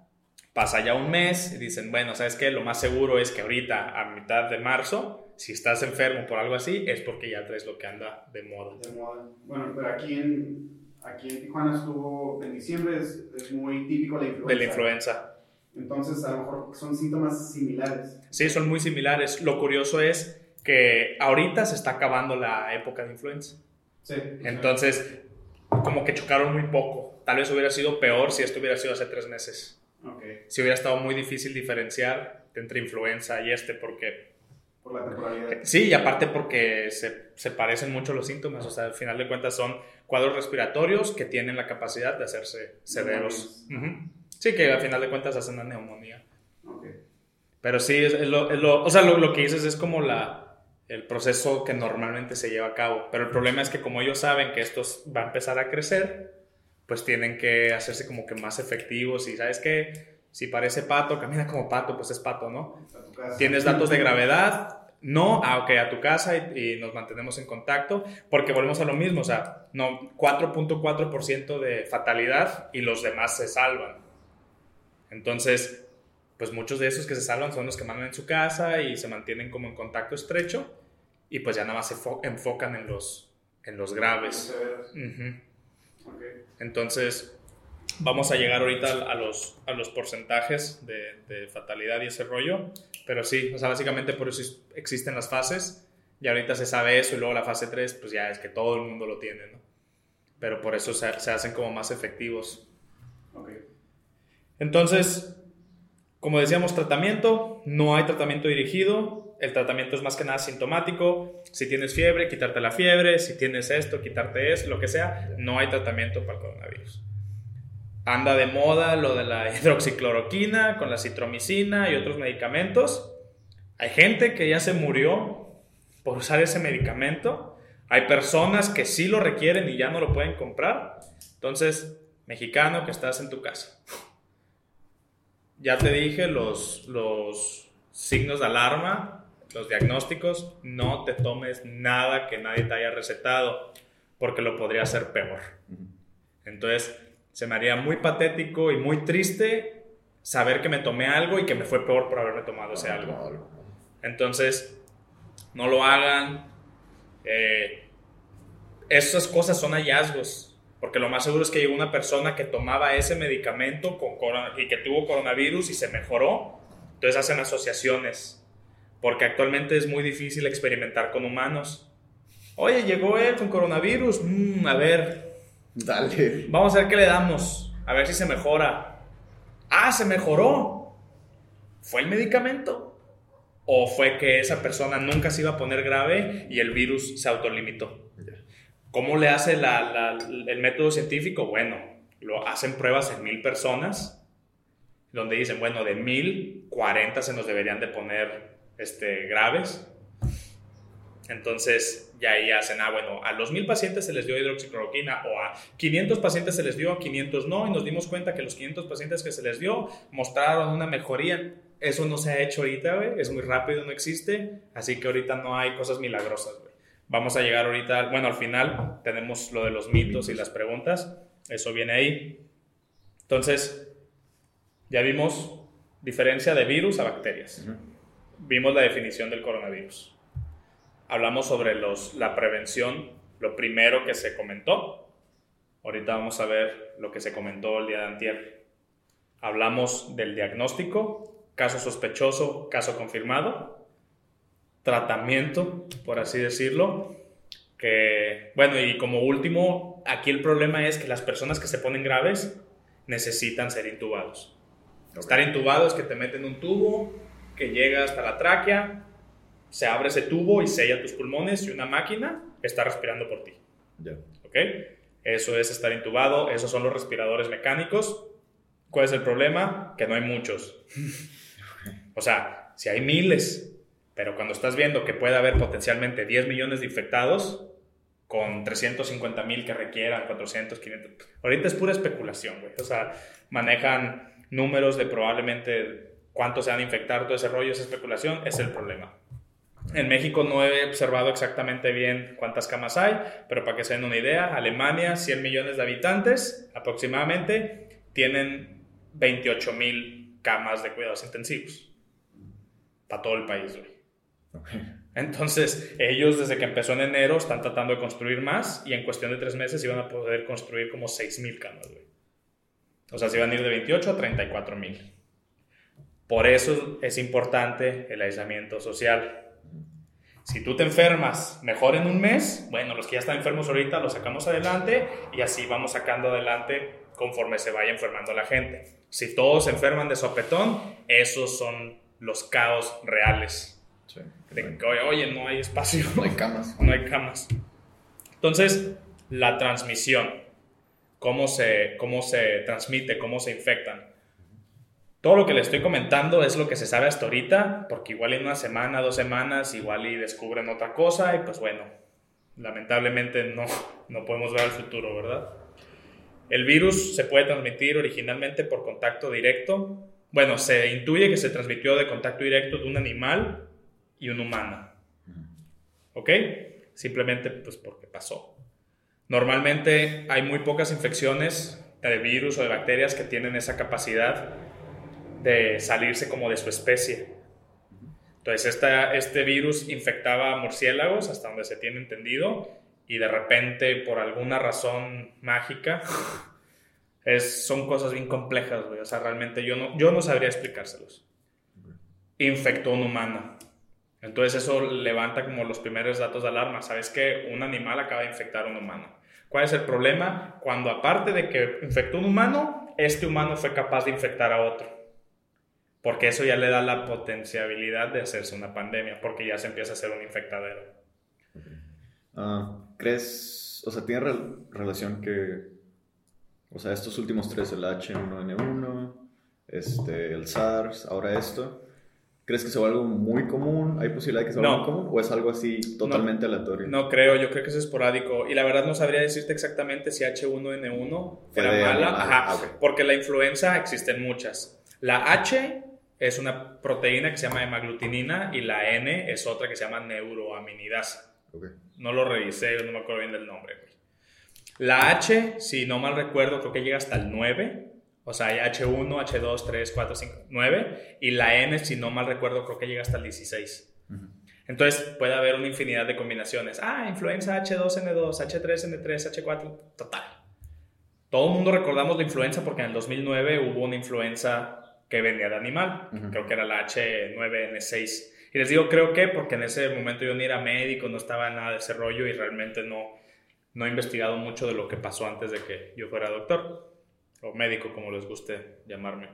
pasa ya un mes y dicen, bueno, ¿sabes qué? Lo más seguro es que ahorita, a mitad de marzo, si estás enfermo por algo así, es porque ya traes lo que anda de moda. De moda. Bueno, pero aquí en, aquí en Tijuana estuvo en diciembre, es, es muy típico la influenza. De la influenza. Entonces, a lo mejor son síntomas similares. Sí, son muy similares. Lo curioso es que ahorita se está acabando la época de influenza. Sí. Entonces, como que chocaron muy poco. Tal vez hubiera sido peor si esto hubiera sido hace tres meses. Okay. Si hubiera estado muy difícil diferenciar entre influenza y este, porque por la temporalidad. Sí, y aparte porque se, se, parecen mucho los síntomas, o sea, al final de cuentas son cuadros respiratorios que tienen la capacidad de hacerse severos. Sí, que al final de cuentas hacen una neumonía. Okay. Pero sí, es, lo, es lo, o sea, lo, lo, que dices es como la, el proceso que normalmente se lleva a cabo, pero el problema es que como ellos saben que esto va a empezar a crecer, pues tienen que hacerse como que más efectivos y, ¿sabes qué? Si parece pato, camina como pato, pues es pato, ¿no? Tienes datos de gravedad, no, ah, ok, a tu casa y, nos mantenemos en contacto, porque volvemos a lo mismo, o sea, no, 4.4% de fatalidad y los demás se salvan. Entonces, pues muchos de esos que se salvan son los que mandan en su casa y se mantienen como en contacto estrecho y pues ya nada más se enfocan en los, en los graves. Entonces, vamos a llegar ahorita a los, a los porcentajes de, de, fatalidad y ese rollo, pero sí, o sea, básicamente por eso existen las fases y ahorita se sabe eso y luego la fase 3, pues ya es que todo el mundo lo tiene, ¿no? Pero por eso se, se hacen como más efectivos. Entonces, como decíamos, tratamiento, no hay tratamiento dirigido, el tratamiento es más que nada sintomático. Si tienes fiebre, quitarte la fiebre. Si tienes esto, quitarte eso, lo que sea. No hay tratamiento para el coronavirus. Anda de moda lo de la hidroxicloroquina con la citromicina y otros medicamentos. Hay gente que ya se murió por usar ese medicamento. Hay personas que sí lo requieren y ya no lo pueden comprar. Entonces, mexicano que estás en tu casa. Ya te dije los, los signos de alarma, los diagnósticos. No te tomes nada que nadie te haya recetado porque lo podría hacer peor. Entonces, se me haría muy patético y muy triste saber que me tomé algo y que me fue peor por haberme tomado ese algo. Entonces, no lo hagan. Eh, esas cosas son hallazgos. Porque lo más seguro es que llegó una persona que tomaba ese medicamento con y que tuvo coronavirus y se mejoró. Entonces hacen asociaciones. Porque actualmente es muy difícil experimentar con humanos. Oye, llegó él con coronavirus. Mm, a ver. Dale. Vamos a ver qué le damos. A ver si se mejora. Ah, se mejoró. ¿Fue el medicamento? ¿O fue que esa persona nunca se iba a poner grave y el virus se autolimitó? ¿Cómo le hace el método científico? Bueno, lo hacen pruebas en mil personas, donde dicen, bueno, de mil, 40 se nos deberían de poner este, graves. Entonces, ya ahí hacen, ah, bueno, a los mil pacientes se les dio hidroxicloroquina o a 500 pacientes se les dio, a 500 no, y nos dimos cuenta que los 500 pacientes que se les dio mostraron una mejoría eso no se ha hecho ahorita, güey. Es muy rápido, no existe. Así que ahorita no hay cosas milagrosas, güey. Vamos a llegar ahorita, bueno, al final tenemos lo de los mitos y las preguntas. Eso viene ahí. Entonces, ya vimos diferencia de virus a bacterias. Vimos la definición del coronavirus. Hablamos sobre los, la prevención, lo primero que se comentó. Ahorita vamos a ver lo que se comentó el día de antier. Hablamos del diagnóstico, caso sospechoso, caso confirmado, tratamiento, por así decirlo, que, bueno, y como último, aquí el problema es que las personas que se ponen graves necesitan ser intubados. Estar intubado es que te meten un tubo que llega hasta la tráquea, se abre ese tubo y sella tus pulmones y una máquina está respirando por ti. ¿Ok? Eso es estar intubado, esos son los respiradores mecánicos. ¿Cuál es el problema? Que no hay muchos. O sea, si hay miles, pero cuando estás viendo que puede haber potencialmente 10 millones de infectados, con 350 mil que requieran, 400, 500. Ahorita es pura especulación, güey. O sea, manejan números de probablemente cuántos se van a infectar, todo ese rollo, esa especulación, es el problema. En México no he observado exactamente bien cuántas camas hay, pero para que se den una idea, Alemania, 100 millones de habitantes aproximadamente, tienen 28 mil camas de cuidados intensivos para todo el país, güey. Entonces, ellos desde que empezó en enero están tratando de construir más y en cuestión de tres meses iban a poder construir como 6.000 camas, güey. O sea, se iban a ir de 28 a 34.000. Por eso es importante el aislamiento social. Si tú te enfermas mejor en un mes, bueno, los que ya están enfermos ahorita los sacamos adelante y así vamos sacando adelante conforme se vaya enfermando la gente. Si todos se enferman de sopetón, esos son los caos reales. de que, oye, no hay espacio. No hay camas. No hay camas. Entonces, la transmisión, cómo se, cómo se transmite, cómo se infectan. Todo lo que le estoy comentando es lo que se sabe hasta ahorita, porque igual en una semana, dos semanas, igual y descubren otra cosa y pues bueno, lamentablemente no, no podemos ver el futuro, ¿verdad? El virus se puede transmitir originalmente por contacto directo bueno, se intuye que se transmitió de contacto directo de un animal y un humano. ¿Ok? Simplemente pues porque pasó. Normalmente hay muy pocas infecciones de virus o de bacterias que tienen esa capacidad de salirse como de su especie. Entonces, esta, este virus infectaba a murciélagos, hasta donde se tiene entendido, y de repente, por alguna razón mágica, Es, son cosas bien complejas, güey. O sea, realmente yo no, yo no sabría explicárselos. Infectó un humano. Entonces eso levanta como los primeros datos de alarma. ¿Sabes que Un animal acaba de infectar a un humano. ¿Cuál es el problema? Cuando aparte de que infectó un humano, este humano fue capaz de infectar a otro. Porque eso ya le da la potencialidad de hacerse una pandemia, porque ya se empieza a hacer un infectadero. Ah, ¿Crees, o sea, tiene relación que, o sea, estos últimos tres, el H1N1, este, el SARS, ahora esto, ¿crees que sea algo muy común? ¿Hay posibilidad de que sea algo muy común? ¿O es algo así totalmente aleatorio? No creo, yo creo que es esporádico. Y la verdad no sabría decirte exactamente si H1N1 fuera mala. Ajá, ah, porque la influenza existen muchas. La H es una proteína que se llama hemaglutinina y la N es otra que se llama neuroaminidasa. No lo revisé, no me acuerdo bien del nombre. La H, si no mal recuerdo, creo que llega hasta el 9. O sea, hay H1, H2, 3, 4, 5, 9. Y la N, si no mal recuerdo, creo que llega hasta el 16. Entonces puede haber una infinidad de combinaciones. Ah, influenza H2N2, H3N3, H4, total. Todo el mundo recordamos la influenza porque en el 2009 hubo una influenza que venía de animal. Creo que era la H9N6. Y les digo creo que porque en ese momento yo ni era médico, no estaba en nada de ese rollo y realmente no, no he investigado mucho de lo que pasó antes de que yo fuera doctor o médico, como les guste llamarme.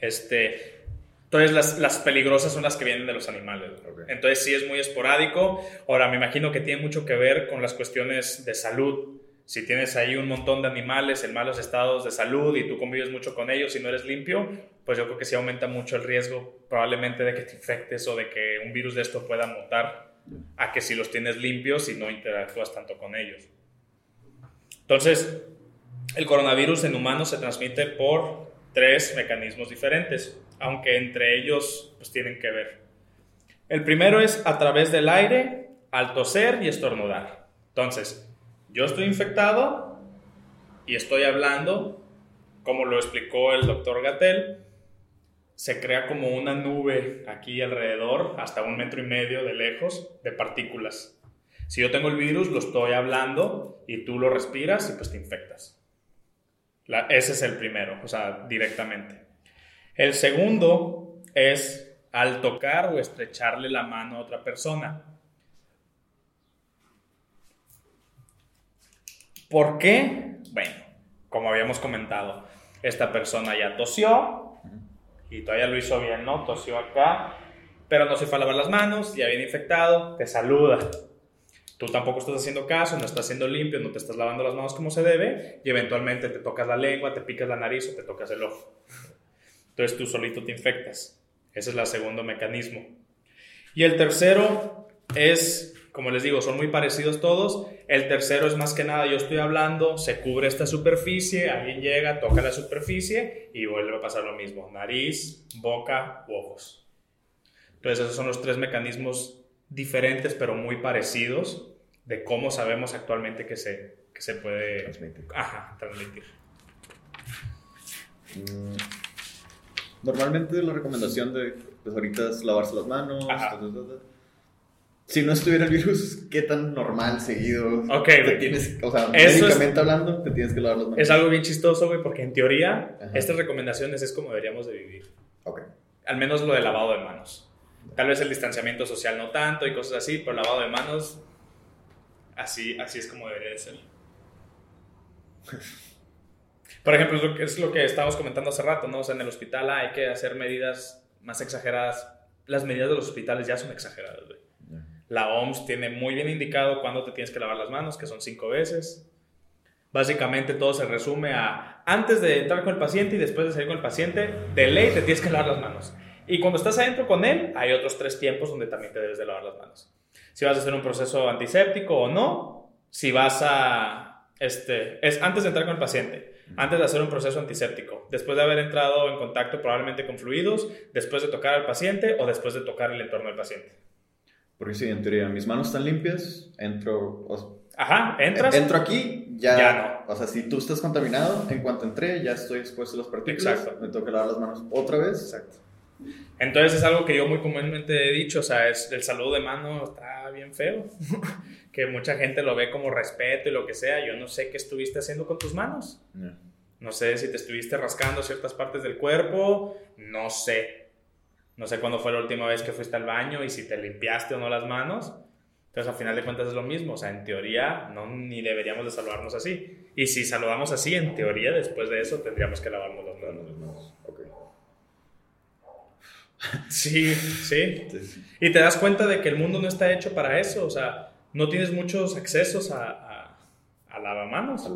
Este, entonces las, las peligrosas son las que vienen de los animales. Entonces sí es muy esporádico. Ahora me imagino que tiene mucho que ver con las cuestiones de salud si tienes ahí un montón de animales en malos estados de salud y tú convives mucho con ellos y no eres limpio, pues yo creo que sí aumenta mucho el riesgo probablemente de que te infectes o de que un virus de esto pueda mutar a que si los tienes limpios y no interactúas tanto con ellos. Entonces, el coronavirus en humanos se transmite por tres mecanismos diferentes, aunque entre ellos pues tienen que ver. El primero es a través del aire, al toser y estornudar. Entonces, yo estoy infectado y estoy hablando, como lo explicó el doctor Gatel, se crea como una nube aquí alrededor, hasta un metro y medio de lejos, de partículas. Si yo tengo el virus, lo estoy hablando y tú lo respiras y pues te infectas. ese es el primero, o sea, directamente. El segundo es al tocar o estrecharle la mano a otra persona. ¿Por qué? Bueno, como habíamos comentado, esta persona ya tosió y todavía lo hizo bien, ¿no? Tosió acá, pero no se fue a lavar las manos, ya viene infectado, te saluda. Tú tampoco estás haciendo caso, no estás siendo limpio, no te estás lavando las manos como se debe y eventualmente te tocas la lengua, te picas la nariz o te tocas el ojo. Entonces tú solito te infectas. Ese es el segundo mecanismo. Y el tercero es como les digo, son muy parecidos todos. El tercero es más que nada, yo estoy hablando, se cubre esta superficie, alguien llega, toca la superficie y vuelve a pasar lo mismo. Nariz, boca, ojos. Entonces esos son los tres mecanismos diferentes pero muy parecidos de cómo sabemos actualmente que se, que se puede transmitir. Ajá, transmitir. Mm, normalmente la recomendación de pues ahorita es lavarse las manos si no estuviera el virus, ¿qué tan normal, seguido? Ok, te tienes, o sea, médicamente hablando, te tienes que lavar las manos. Es algo bien chistoso, güey, porque en teoría, estas recomendaciones es como deberíamos de vivir. Ok. Al menos lo de lavado de manos. Tal vez el distanciamiento social no tanto y cosas así, pero lavado de manos, así, así es como debería de ser. Por ejemplo, es lo, que, es lo que estábamos comentando hace rato, ¿no? O sea, en el hospital hay que hacer medidas más exageradas. Las medidas de los hospitales ya son exageradas, güey. La OMS tiene muy bien indicado cuándo te tienes que lavar las manos, que son cinco veces. Básicamente todo se resume a antes de entrar con el paciente y después de salir con el paciente, de ley te tienes que lavar las manos. Y cuando estás adentro con él, hay otros tres tiempos donde también te debes de lavar las manos. Si vas a hacer un proceso antiséptico o no, si vas a... Este, es antes de entrar con el paciente, antes de hacer un proceso antiséptico, después de haber entrado en contacto probablemente con fluidos, después de tocar al paciente o después de tocar el entorno del paciente. Porque sí, en teoría, mis manos están limpias, entro... Ajá, entras. Entro aquí, ya, ya no. O sea, si tú estás contaminado, en cuanto entré, ya estoy expuesto a las partículas. Exacto. Me tengo que lavar las manos otra vez. Exacto. Entonces es algo que yo muy comúnmente he dicho, o sea, es, el saludo de mano está bien feo, que mucha gente lo ve como respeto y lo que sea. Yo no sé qué estuviste haciendo con tus manos. No sé si te estuviste rascando ciertas partes del cuerpo, no sé. No sé cuándo fue la última vez que fuiste al baño y si te limpiaste o no las manos. Entonces, al final de cuentas es lo mismo. O sea, en teoría, no, ni deberíamos de saludarnos así. Y si saludamos así, en teoría, después de eso, tendríamos que lavarnos las manos. Sí, sí. Y te das cuenta de que el mundo no está hecho para eso. O sea, no tienes muchos accesos a, a, lavamanos.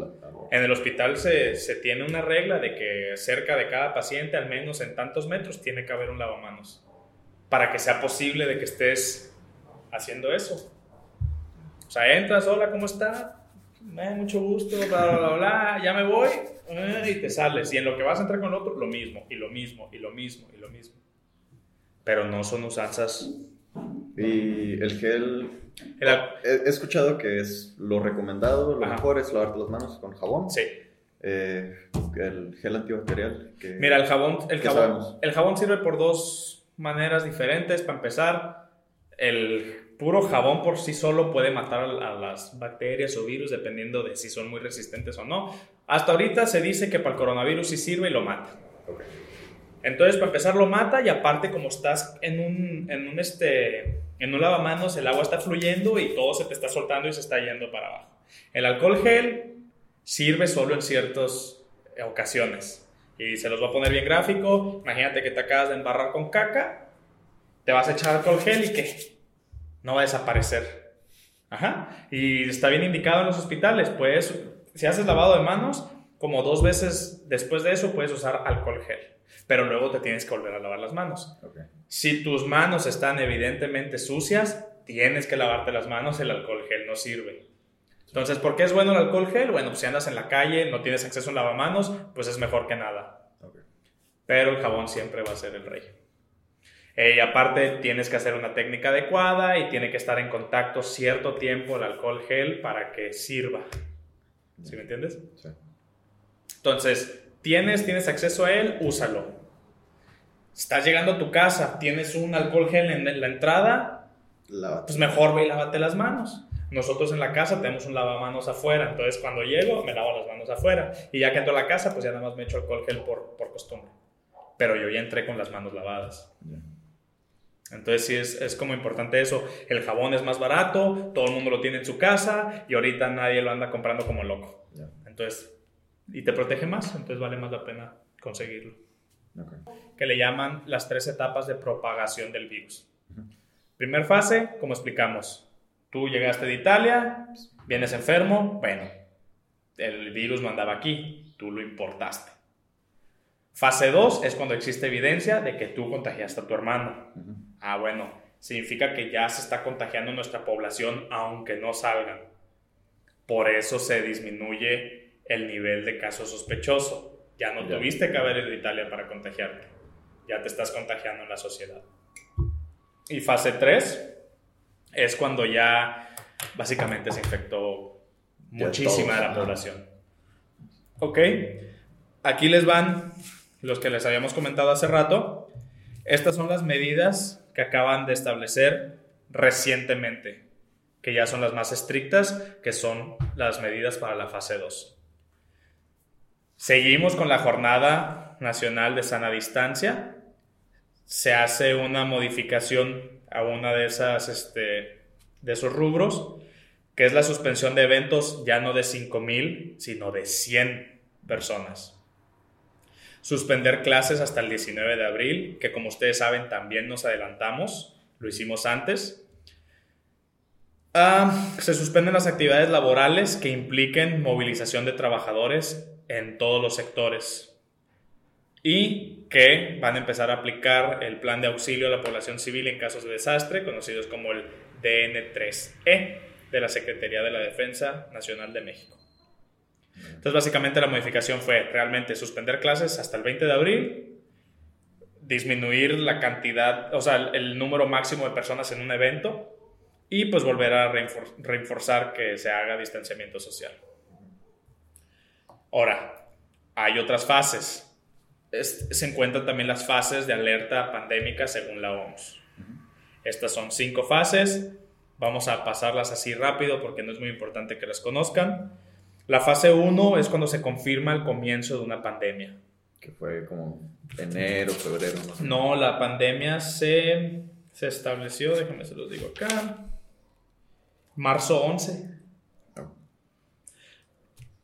En el hospital se, se, tiene una regla de que cerca de cada paciente, al menos en tantos metros, tiene que haber un lavamanos. Para que sea posible de que estés haciendo eso. O sea, entras, hola, ¿cómo está? Eh, mucho gusto, bla, bla, bla, bla, ya me voy, eh, y te sales. Y en lo que vas a entrar con el otro, lo mismo, y lo mismo, y lo mismo, y lo mismo. Pero no son usanzas. Y el gel. he, escuchado que es lo recomendado, lo mejor es lavarte las manos con jabón. Sí. Eh, el gel antibacterial. Que, Mira, el jabón, el jabón, el jabón sirve por dos maneras diferentes. Para empezar, el puro jabón por sí solo puede matar a las bacterias o virus dependiendo de si son muy resistentes o no. Hasta ahorita se dice que para el coronavirus sí sirve y lo mata. Entonces, para empezar, lo mata y aparte, como estás en un, en un, este, en un lavamanos, el agua está fluyendo y todo se te está soltando y se está yendo para abajo. El alcohol gel sirve solo en ciertas ocasiones. Y se los voy a poner bien gráfico. Imagínate que te acabas de embarrar con caca, te vas a echar alcohol gel y ¿qué? no va a desaparecer. Ajá. Y está bien indicado en los hospitales. Pues, si haces lavado de manos, como dos veces después de eso puedes usar alcohol gel. Pero luego te tienes que volver a lavar las manos. Si tus manos están evidentemente sucias, tienes que lavarte las manos, el alcohol gel no sirve. Entonces, ¿por qué es bueno el alcohol gel? Bueno, pues si andas en la calle, no tienes acceso a un lavamanos, pues es mejor que nada. Pero el jabón siempre va a ser el rey. Eh, y aparte tienes que hacer una técnica adecuada y tiene que estar en contacto cierto tiempo el alcohol gel para que sirva. ¿Sí me entiendes? Sí. Entonces, tienes, tienes acceso a él, úsalo. Estás llegando a tu casa, tienes un alcohol gel en la entrada, pues mejor ve y lávate las manos. Nosotros en la casa tenemos un lavamanos afuera, entonces cuando llego me lavo las manos afuera. Y ya que entro a la casa, pues ya nada más me echo alcohol gel por, por costumbre. Pero yo ya entré con las manos lavadas. Entonces sí es, es, como importante eso. El jabón es más barato, todo el mundo lo tiene en su casa y ahorita nadie lo anda comprando como loco. Entonces, y te protege más, entonces vale más la pena conseguirlo. Que le llaman las tres etapas de propagación del virus. Primer fase, como explicamos, tú llegaste de Italia, vienes enfermo, bueno, el virus no andaba aquí, tú lo importaste. Fase 2 es cuando existe evidencia de que tú contagiaste a tu hermano. Ah, bueno, significa que ya se está contagiando nuestra población aunque no salgan. Por eso se disminuye el nivel de caso sospechoso. Ya no tuviste que haber ido a Italia para contagiarte. Ya te estás contagiando en la sociedad. Y fase 3 es cuando ya básicamente se infectó muchísima de la población. Ok, aquí les van los que les habíamos comentado hace rato. Estas son las medidas que acaban de establecer recientemente, que ya son las más estrictas, que son las medidas para la fase 2. Seguimos con la Jornada Nacional de Sana Distancia. Se hace una modificación a una de esas este, de esos rubros, que es la suspensión de eventos ya no de 5000, sino de 100 personas suspender clases hasta el 19 de abril, que como ustedes saben también nos adelantamos, lo hicimos antes. Ah, se suspenden las actividades laborales que impliquen movilización de trabajadores en todos los sectores y que van a empezar a aplicar el plan de auxilio a la población civil en casos de desastre, conocidos como el DN3E de la Secretaría de la Defensa Nacional de México. Entonces, básicamente la modificación fue realmente suspender clases hasta el 20 de abril, disminuir la cantidad, o sea, el número máximo de personas en un evento y pues volver a reforzar que se haga distanciamiento social. Ahora, hay otras fases. se encuentran también las fases de alerta pandémica según la OMS. Estas son cinco fases. Vamos a pasarlas así rápido porque no es muy importante que las conozcan. La fase 1 es cuando se confirma el comienzo de una pandemia. Que fue como enero, febrero. No, la pandemia se, se estableció, déjenme se los digo acá, marzo 11.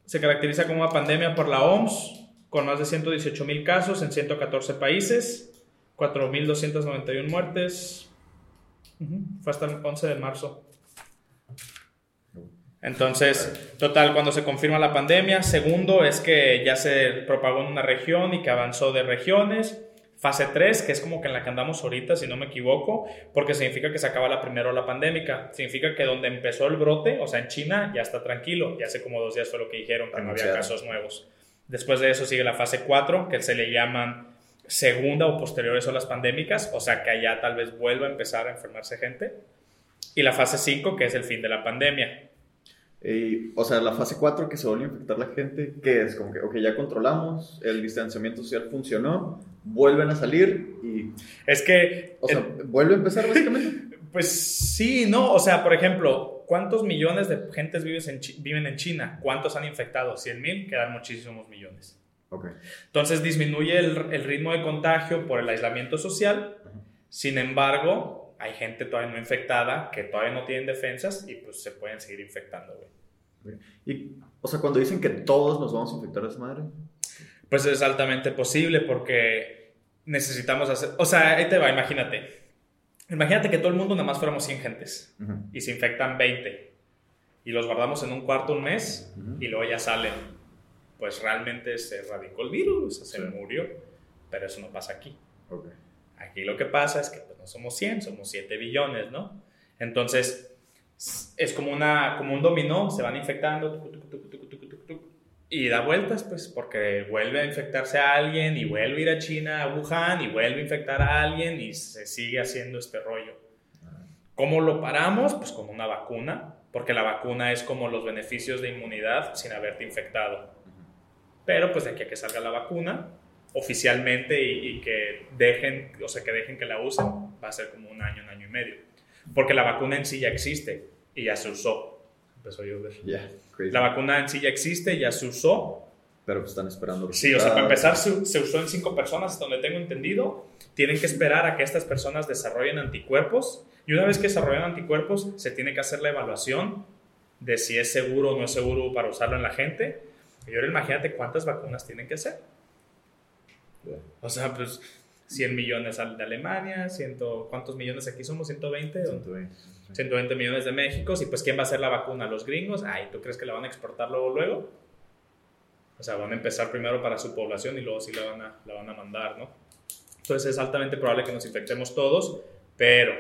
Se caracteriza como una pandemia por la OMS, con más de 118 mil casos en 114 países. 4.291 muertes. Fue hasta el 11 de marzo. Entonces, total, cuando se confirma la pandemia. Segundo es que ya se propagó en una región y que avanzó de regiones. Fase 3, que es como que en la que andamos ahorita, si no me equivoco, porque significa que se acaba la primera ola pandémica. Significa que donde empezó el brote, o sea, en China, ya está tranquilo. Ya hace como dos días fue lo que dijeron, que no había casos nuevos. Después de eso sigue la fase 4, que se le llaman segunda o posteriores olas pandémicas, o sea, que allá tal vez vuelva a empezar a enfermarse gente. Y la fase 5, que es el fin de la pandemia o sea, la fase 4 que se vuelve a infectar la gente, ¿qué es? Como que, ok, ya controlamos, el distanciamiento social funcionó, vuelven a salir y... Es que... O sea, ¿vuelve a empezar básicamente? Pues sí, no, o sea, por ejemplo, ¿cuántos millones de gentes viven en China? ¿Cuántos han infectado? ¿100 mil? Quedan muchísimos millones. Okay. Entonces disminuye el, ritmo de contagio por el aislamiento social, sin embargo, hay gente todavía no infectada que todavía no tienen defensas y pues se pueden seguir infectando, güey. Y, o sea, cuando dicen que todos nos vamos a infectar a esa madre. Pues es altamente posible porque necesitamos hacer, o sea, ahí te va, imagínate. Imagínate que todo el mundo nada más fuéramos 100 gentes y se infectan 20 y los guardamos en un cuarto un mes y luego ya salen. Pues realmente se erradicó el virus, se murió, pero eso no pasa aquí. Okay. Aquí lo que pasa es que pues, somos 100, somos 7 billones, ¿no? Entonces, es como, una, como un dominó, se van infectando y da vueltas, pues, porque vuelve a infectarse a alguien y vuelve a ir a China, a Wuhan, y vuelve a infectar a alguien y se sigue haciendo este rollo. ¿Cómo lo paramos? Pues con una vacuna, porque la vacuna es como los beneficios de inmunidad sin haberte infectado. Pero pues de aquí a que salga la vacuna, oficialmente y, que dejen, o sea, que dejen que la usen, va a ser como un año, un año y medio. Porque la vacuna en sí ya existe y ya se usó. Empezó a llover. la vacuna en sí ya existe, ya se usó. Pero están esperando. Sí, o sea, para empezar, se, se, usó en cinco personas, donde tengo entendido. Tienen que esperar a que estas personas desarrollen anticuerpos. Y una vez que desarrollan anticuerpos, se tiene que hacer la evaluación de si es seguro o no es seguro para usarlo en la gente. Y ahora imagínate cuántas vacunas tienen que hacer. O sea, pues 100 millones de Alemania, ciento, ¿cuántos millones aquí somos? 120. 120. 120 millones de México. Y pues, ¿quién va a hacer la vacuna? ¿Los gringos? Ay, ¿tú crees que la van a exportar luego, luego? O sea, van a empezar primero para su población y luego sí la van a, la van a mandar, ¿no? Entonces es altamente probable que nos infectemos todos, pero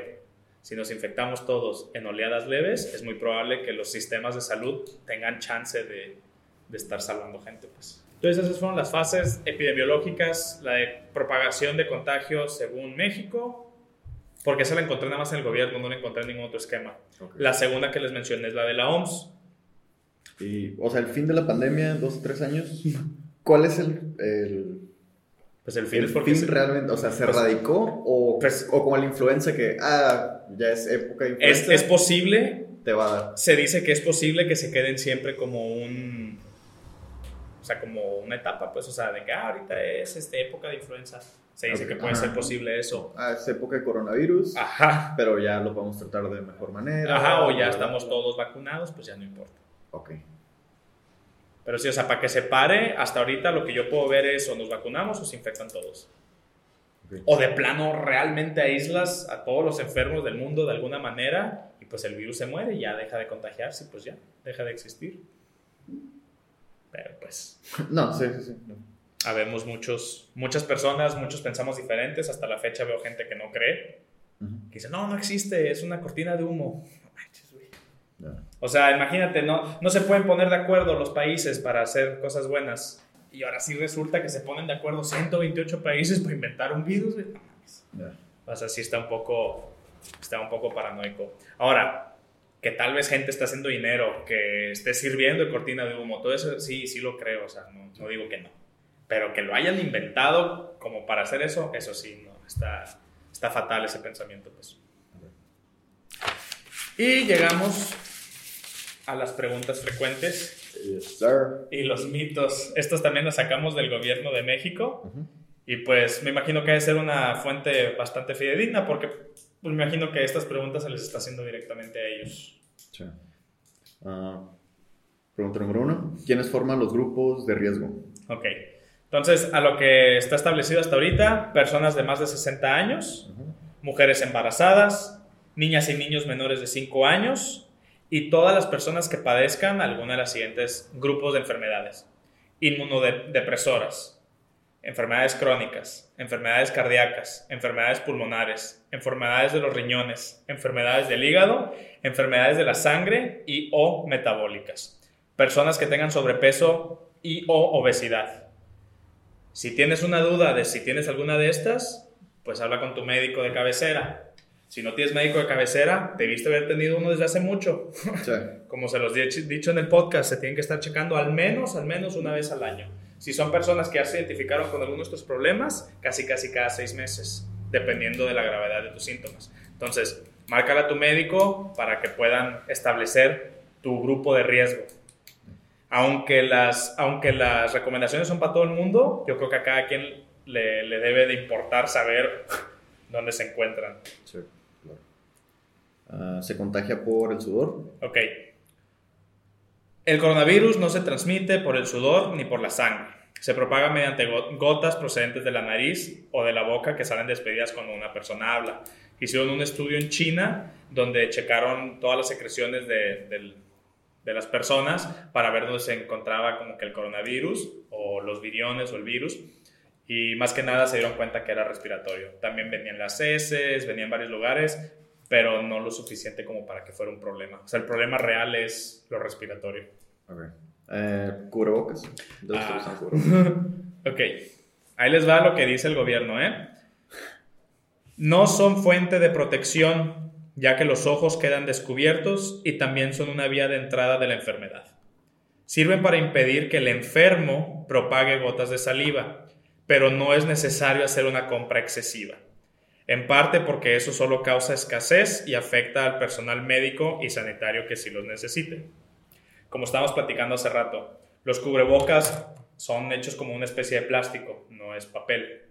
si nos infectamos todos en oleadas leves, es muy probable que los sistemas de salud tengan chance de, de estar salvando gente, pues. Entonces esas fueron las fases epidemiológicas, la de propagación de contagios según México, porque esa la encontré nada más en el gobierno, no la encontré en ningún otro esquema. La segunda que les mencioné es la de la OMS. Y, o sea, el fin de la pandemia, dos o tres años, ¿cuál es el, pues el fin es porque realmente, o sea, ¿se pues, radicó o, pues, o como la influenza que, ah, ya es época de influenza? Es, es posible. Te va a dar. Se dice que es posible que se queden siempre como un sea, como una etapa, pues, o sea, de que ah, ahorita es esta época de influenza. Se dice que puede ser posible eso. Ah, es época de coronavirus. Ajá. Pero ya lo podemos tratar de mejor manera. Ajá, o ya estamos todos vacunados, pues ya no importa. Ok. Pero sí, o sea, para que se pare, hasta ahorita lo que yo puedo ver es o nos vacunamos o se infectan todos. O de plano realmente aíslas a todos los enfermos del mundo de alguna manera y pues el virus se muere y ya deja de contagiarse, pues ya, deja de existir. Pero pues. No, sí, sí, sí. Habemos muchos, muchas personas, muchos pensamos diferentes. Hasta la fecha veo gente que no cree. Que dice, no, no existe, es una cortina de humo. No manches, güey. O sea, imagínate, no, no se pueden poner de acuerdo los países para hacer cosas buenas. Y ahora sí resulta que se ponen de acuerdo 128 países para inventar un virus. No O sea, sí está un poco, está un poco paranoico. Ahora, que tal vez gente está haciendo dinero, que esté sirviendo de cortina de humo, todo eso sí, sí lo creo, o sea, no, digo que no. Pero que lo hayan inventado como para hacer eso, eso sí, no, está, está fatal ese pensamiento, pues. Y llegamos a las preguntas frecuentes. Y los mitos. Estos también los sacamos del gobierno de México. Y pues me imagino que debe ser una fuente bastante fidedigna porque pues me imagino que estas preguntas se les está haciendo directamente a ellos. Sí. Ah, pregunta número uno. ¿Quiénes forman los grupos de riesgo? Ok. Entonces, a lo que está establecido hasta ahorita, personas de más de 60 años, mujeres embarazadas, niñas y niños menores de 5 años y todas las personas que padezcan alguna de las siguientes grupos de enfermedades. Inmunodepresoras, enfermedades crónicas, enfermedades cardíacas, enfermedades pulmonares, enfermedades de los riñones, enfermedades del hígado, enfermedades de la sangre y o metabólicas. Personas que tengan sobrepeso y o obesidad. Si tienes una duda de si tienes alguna de estas, pues habla con tu médico de cabecera. Si no tienes médico de cabecera, debiste haber tenido uno desde hace mucho. Como se los he dicho en el podcast, se tienen que estar checando al menos, al menos una vez al año. Si son personas que ya se identificaron con alguno de estos problemas, casi casi cada seis meses, dependiendo de la gravedad de tus síntomas. Entonces, márcala a tu médico para que puedan establecer tu grupo de riesgo. Aunque las, aunque las recomendaciones son para todo el mundo, yo creo que a cada quien le, le debe de importar saber dónde se encuentran. Sí, claro. Ah, ¿Se contagia por el sudor? Ok. El coronavirus no se transmite por el sudor ni por la sangre. Se propaga mediante gotas procedentes de la nariz o de la boca que salen despedidas cuando una persona habla. Hicieron un estudio en China donde checaron todas las secreciones de, las personas para ver dónde se encontraba como que el coronavirus o los viriones o el virus. Y más que nada se dieron cuenta que era respiratorio. También venían las heces, venían en varios lugares, pero no lo suficiente como para que fuera un problema. O sea, el problema real es lo respiratorio. Ok. Eh, cubrebocas. Ah. ok. Ahí les va lo que dice el gobierno, ¿eh? No son fuente de protección, ya que los ojos quedan descubiertos y también son una vía de entrada de la enfermedad. Sirven para impedir que el enfermo propague gotas de saliva, pero no es necesario hacer una compra excesiva. En parte porque eso solo causa escasez y afecta al personal médico y sanitario que sí los necesite como estábamos platicando hace rato, los cubrebocas son hechos como una especie de plástico, no es papel.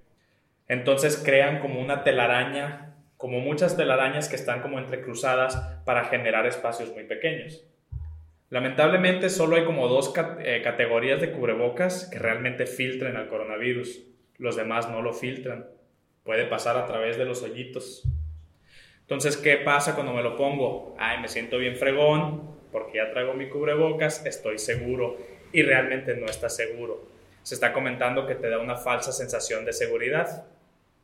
Entonces crean como una telaraña, como muchas telarañas que están como entrecruzadas para generar espacios muy pequeños. Lamentablemente solo hay como dos eh, categorías de cubrebocas que realmente filtren al coronavirus. Los demás no lo filtran. Puede pasar a través de los hoyitos. Entonces, ¿qué pasa cuando me lo pongo? Ay, me siento bien fregón, porque ya traigo mi cubrebocas, estoy seguro y realmente no está seguro. Se está comentando que te da una falsa sensación de seguridad,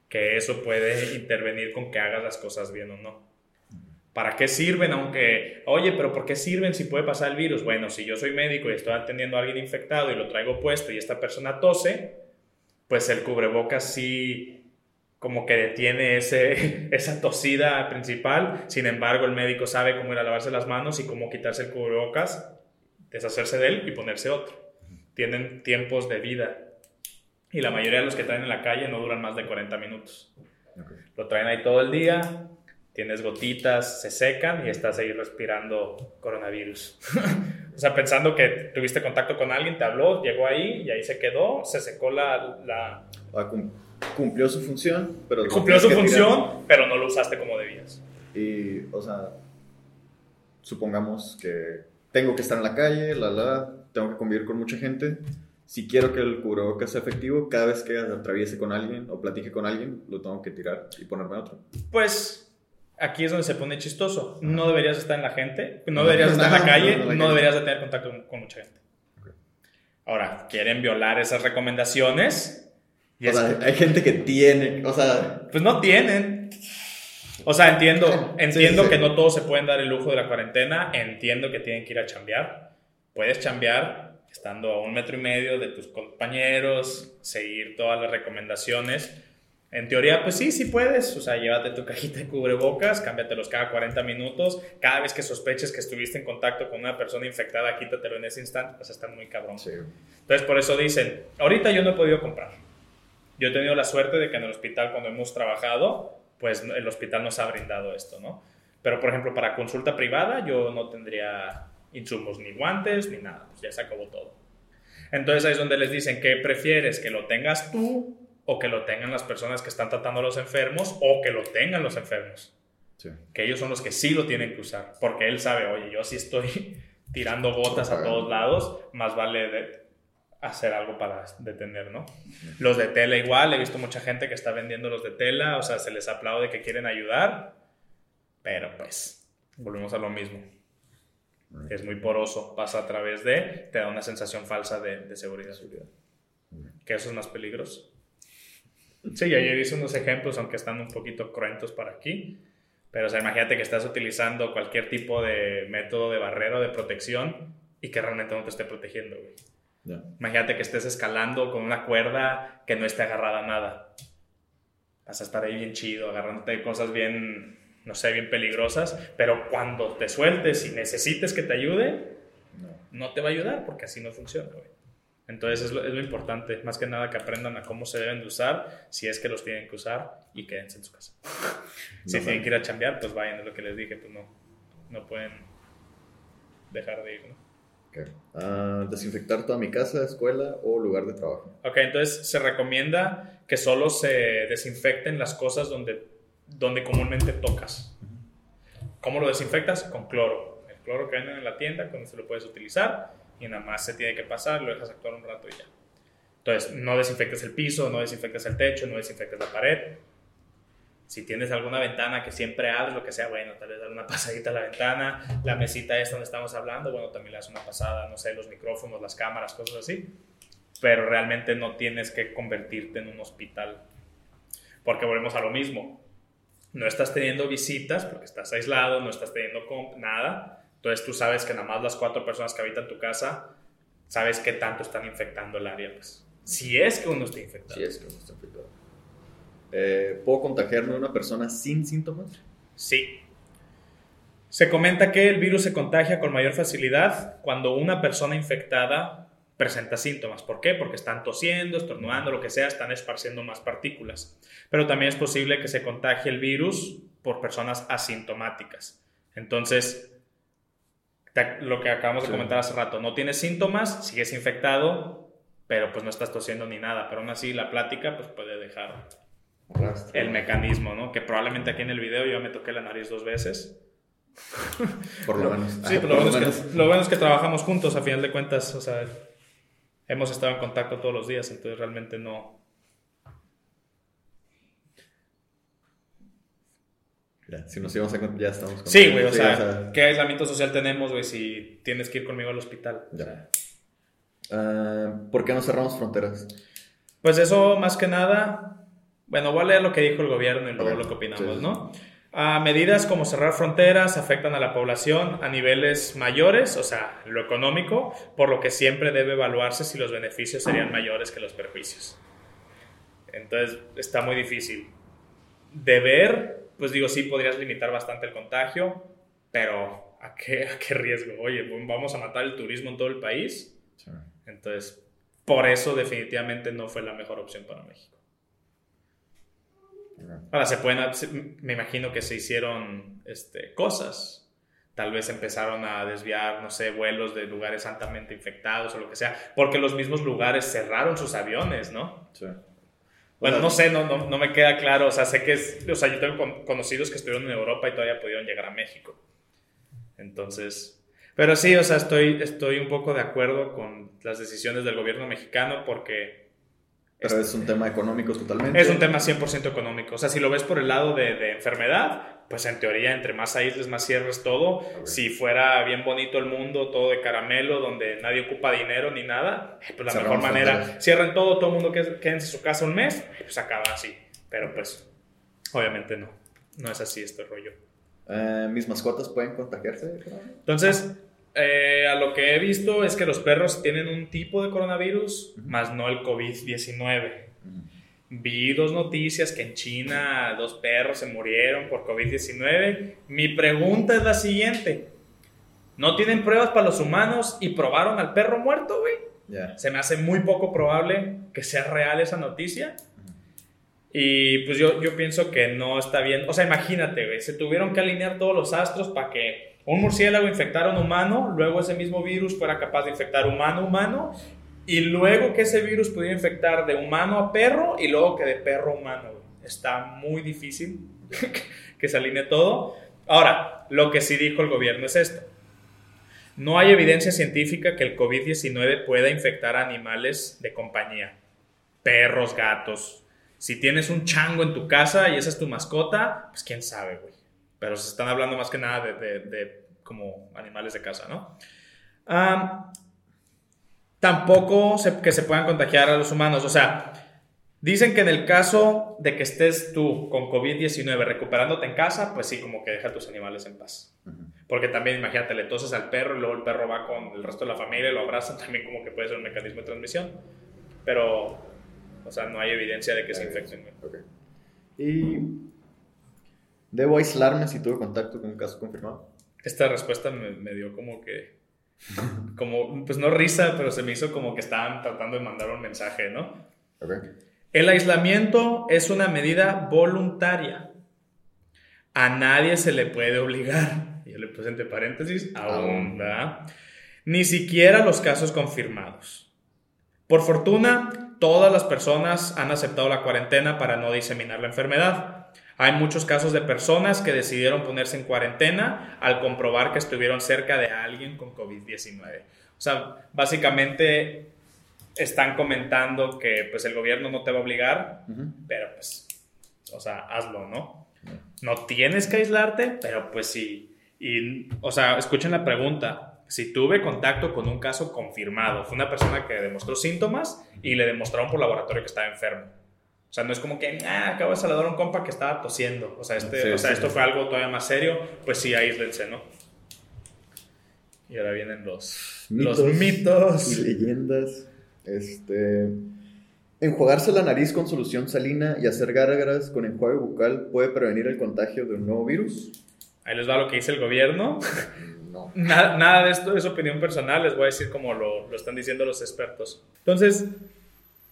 que eso puede intervenir con que hagas las cosas bien o no. ¿Para qué sirven? Aunque, oye, pero ¿por qué sirven si puede pasar el virus? Bueno, si yo soy médico y estoy atendiendo a alguien infectado y lo traigo puesto y esta persona tose, pues el cubrebocas sí como que detiene ese, esa tosida principal. Sin embargo, el médico sabe cómo ir a lavarse las manos y cómo quitarse el cubrebocas, deshacerse de él y ponerse otro. Tienen tiempos de vida. Y la mayoría de los que traen en la calle no duran más de 40 minutos. Lo traen ahí todo el día, tienes gotitas, se secan y estás ahí respirando coronavirus. o sea, pensando que tuviste contacto con alguien, te habló, llegó ahí y ahí se quedó, se secó la... la cumplió su función, pero... Cumplió su función, pero no lo usaste como debías. Y, o sea, supongamos que tengo que estar en la calle, la, la, tengo que convivir con mucha gente. Si quiero que el cubrebocas sea efectivo, cada vez que atraviese con alguien o platique con alguien, lo tengo que tirar y ponerme otro. Pues aquí es donde se pone chistoso. No deberías estar en la gente, no deberías estar en la calle, no, deberías de tener contacto con, mucha gente. Ahora, quieren violar esas recomendaciones hay gente que tiene, o sea... Pues no tienen. O sea, entiendo, entiendo que no todos se pueden dar el lujo de la cuarentena, entiendo que tienen que ir a chambear. Puedes chambear estando a un metro y medio de tus compañeros, seguir todas las recomendaciones. En teoría, pues sí, sí puedes. O sea, llévate tu cajita de cubrebocas, cámbiatelos cada 40 minutos. Cada vez que sospeches que estuviste en contacto con una persona infectada, quítatelo en ese instante. Pues está muy cabrón. Entonces, por eso dicen, ahorita yo no he podido comprar yo he tenido la suerte de que en el hospital cuando hemos trabajado, pues el hospital nos ha brindado esto, ¿no? Pero, por ejemplo, para consulta privada yo no tendría insumos ni guantes ni nada, pues ya se acabó todo. Entonces ahí es donde les dicen que prefieres que lo tengas tú o que lo tengan las personas que están tratando a los enfermos o que lo tengan los enfermos. Que ellos son los que sí lo tienen que usar, porque él sabe, oye, yo sí estoy tirando gotas a todos lados, más vale de, hacer algo para detener, ¿no? Los de tela igual, he visto mucha gente que está vendiendo los de tela, o sea, se les aplaude que quieren ayudar, pero pues volvemos a lo mismo. Es muy poroso, pasa a través de, te da una sensación falsa de, seguridad. Que eso es más peligroso. Sí, ayer hice unos ejemplos, aunque están un poquito cruentos para aquí. Pero, o sea, imagínate que estás utilizando cualquier tipo de método de barrera o de protección y que realmente no te esté protegiendo, güey. Imagínate que estés escalando con una cuerda que no esté agarrada a nada. Vas a estar ahí bien chido, agarrándote cosas bien, no sé, bien peligrosas, pero cuando te sueltes y necesites que te ayude, no, te va a ayudar porque así no funciona, güey. Entonces es lo, es lo, importante, más que nada que aprendan a cómo se deben de usar, si es que los tienen que usar y quédense en su casa. si tienen que ir a chambear, pues vayan, es lo que les dije, pues no, no pueden dejar de ir, ¿no? Ah, desinfectar toda mi casa, escuela o lugar de trabajo. Ok, entonces se recomienda que solo se desinfecten las cosas donde, donde comúnmente tocas. ¿Cómo lo desinfectas? Con cloro. El cloro que venden en la tienda, cuando se lo puedes utilizar y nada más se tiene que pasar, lo dejas actuar un rato y ya. Entonces, no desinfectes el piso, no desinfectes el techo, no desinfectes la pared, si tienes alguna ventana que siempre abres, lo que sea, bueno, tal vez dar una pasadita a la ventana, la mesita es donde estamos hablando, bueno, también le das una pasada, no sé, los micrófonos, las cámaras, cosas así. Pero realmente no tienes que convertirte en un hospital. Porque volvemos a lo mismo. No estás teniendo visitas porque estás aislado, no estás teniendo nada. Entonces tú sabes que nada más las cuatro personas que habitan tu casa, sabes qué tanto están infectando el área. Pues. Si es que uno está infectado. Si es que uno está infectado. Eh, ¿Puedo contagiarme a una persona sin síntomas? Sí. Se comenta que el virus se contagia con mayor facilidad cuando una persona infectada presenta síntomas. ¿Por qué? Porque están tosiendo, estornudando, lo que sea, están esparciendo más partículas. Pero también es posible que se contagie el virus por personas asintomáticas. Entonces, lo que acabamos de comentar hace rato, no tienes síntomas, sigues infectado, pero pues no estás tosiendo ni nada, pero aún así la plática pues puede dejar el mecanismo, ¿no? Que probablemente aquí en el video yo me toqué la nariz dos veces. Por lo menos. Sí, lo, bueno Es que, lo bueno es que trabajamos juntos, a final de cuentas, o sea, hemos estado en contacto todos los días, entonces realmente no... si nos íbamos a ya estamos Sí, güey, o, sea, ¿qué aislamiento social tenemos, güey, si tienes que ir conmigo al hospital? Ya. Ah, ¿Por qué no cerramos fronteras? Pues eso, más que nada, bueno, voy a leer lo que dijo el gobierno y luego lo que opinamos, ¿no? A medidas como cerrar fronteras afectan a la población a niveles mayores, o sea, lo económico, por lo que siempre debe evaluarse si los beneficios serían mayores que los perjuicios. Entonces, está muy difícil. De ver, pues digo, sí podrías limitar bastante el contagio, pero ¿a qué, a qué riesgo? Oye, vamos a matar el turismo en todo el país. Entonces, por eso definitivamente no fue la mejor opción para México. Ahora, se pueden, me imagino que se hicieron este, cosas. Tal vez empezaron a desviar, no sé, vuelos de lugares altamente infectados o lo que sea, porque los mismos lugares cerraron sus aviones, ¿no? Sí. Bueno, no sé, no, no, no, me queda claro. O sea, sé que es. O sea, yo tengo conocidos que estuvieron en Europa y todavía pudieron llegar a México. Entonces. Pero sí, o sea, estoy, estoy un poco de acuerdo con las decisiones del gobierno mexicano porque pero es un tema económico totalmente. Es un tema 100% económico. O sea, si lo ves por el lado de, enfermedad, pues en teoría, entre más aísles, más cierres todo. Si fuera bien bonito el mundo, todo de caramelo, donde nadie ocupa dinero ni nada, eh, pues la mejor manera, cierren todo, todo el mundo quede en su casa un mes, pues acaba así. Pero pues, obviamente no. No es así este rollo. Eh, ¿Mis mascotas pueden contagiarse? Entonces, eh, a lo que he visto es que los perros tienen un tipo de coronavirus, más no el COVID-19. Vi dos noticias que en China dos perros se murieron por COVID-19. Mi pregunta es la siguiente. ¿No tienen pruebas para los humanos y probaron al perro muerto, güey? Se me hace muy poco probable que sea real esa noticia. Y pues yo, yo pienso que no está bien. O sea, imagínate, güey, se tuvieron que alinear todos los astros para que un murciélago infectara a un humano, luego ese mismo virus fuera capaz de infectar humano humano, y luego que ese virus pudiera infectar de humano a perro, y luego que de perro a humano. Está muy difícil que se alinee todo. Ahora, lo que sí dijo el gobierno es esto. No hay evidencia científica que el COVID-19 pueda infectar a animales de compañía, perros, gatos. Si tienes un chango en tu casa y esa es tu mascota, pues quién sabe, güey. Pero se están hablando más que nada de, como animales de casa, ¿no? Tampoco que se puedan contagiar a los humanos. O sea, dicen que en el caso de que estés tú con COVID-19 recuperándote en casa, pues sí, como que deja a tus animales en paz. Porque también, imagínate, le toses al perro y luego el perro va con el resto de la familia y lo abrazan, también como que puede ser un mecanismo de transmisión. Pero, o sea, no hay evidencia de que se infecten. ¿Y debo aislarme si tuve contacto con un caso confirmado? Esta respuesta me, dio como que, como, pues no risa, pero se me hizo como que estaban tratando de mandar un mensaje, ¿no? El aislamiento es una medida voluntaria. A nadie se le puede obligar yo le puse entre paréntesis, aún, Ni siquiera los casos confirmados. Por fortuna, todas las personas han aceptado la cuarentena para no diseminar la enfermedad. Hay muchos casos de personas que decidieron ponerse en cuarentena al comprobar que estuvieron cerca de alguien con COVID-19. O sea, básicamente están comentando que pues el gobierno no te va a obligar, pero pues, o sea, hazlo, ¿no? No tienes que aislarte, pero pues sí y, o sea, escuchen la pregunta. Si tuve contacto con un caso confirmado, fue una persona que demostró síntomas y le demostraron por laboratorio que estaba enfermo. O sea, no es como que, ah, acabo de saludar a un compa que estaba tosiendo. O sea, este, o sea esto fue algo todavía más serio. Pues sí, aíslense, ¿no? Y ahora vienen los mitos, los mitos. y leyendas. Este. Enjuagarse la nariz con solución salina y hacer gárgaras con enjuague bucal puede prevenir el contagio de un nuevo virus. Ahí les va lo que dice el gobierno. No. Nada, de esto es opinión personal, les voy a decir como lo, lo, están diciendo los expertos. Entonces,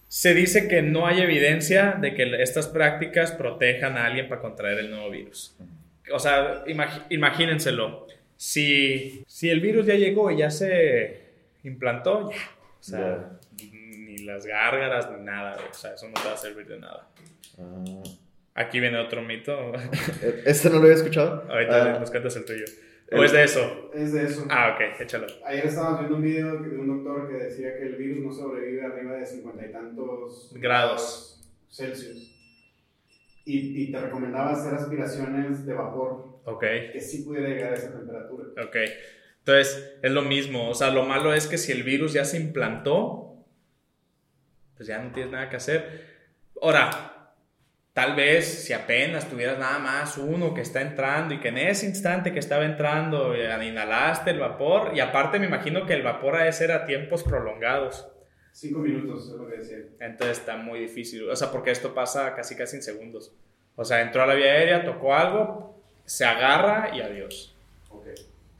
se dice que no hay evidencia de que estas prácticas protejan a alguien para contraer el nuevo virus. O sea, imagínenselo. Si, si el virus ya llegó y ya se implantó, ya. O sea, ni las gárgaras ni nada. O sea, eso no va a servir de nada. Ah. Aquí viene otro mito. ¿Este no lo había escuchado? Ahorita ah. nos cuentas el tuyo. ¿O es de eso? Es de eso. Ah, ok, échalo. Ayer estábamos viendo un video de un doctor que decía que el virus no sobrevive arriba de cincuenta y tantos grados Celsius. Y, y, te recomendaba hacer aspiraciones de vapor. Ok. Que sí pudiera llegar a esa temperatura. Ok. Entonces, es lo mismo. O sea, lo malo es que si el virus ya se implantó, pues ya no tienes nada que hacer. Ahora, Tal vez si apenas tuvieras nada más uno que está entrando y que en ese instante que estaba entrando eh, inhalaste el vapor y aparte me imagino que el vapor ha de ser a tiempos prolongados. Cinco minutos, es lo que decía. Entonces está muy difícil, o sea, porque esto pasa casi casi en segundos. O sea, entró a la vía aérea, tocó algo, se agarra y adiós. Ok.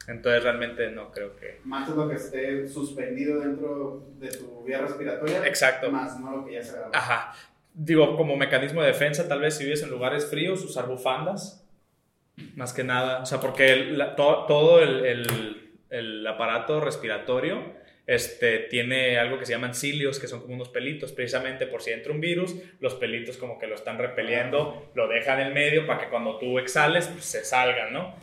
Entonces realmente no creo que... Más es lo que esté suspendido dentro de tu vía respiratoria. Exacto. Más no lo que ya se agarra. Ajá digo, como mecanismo de defensa, tal vez si vives en lugares fríos, usar bufandas, más que nada, o sea, porque todo el, aparato respiratorio este, tiene algo que se llaman cilios, que son como unos pelitos, precisamente por si entra un virus, los pelitos como que lo están repeliendo, lo dejan en medio para que cuando tú exhales, pues, se salgan, ¿no?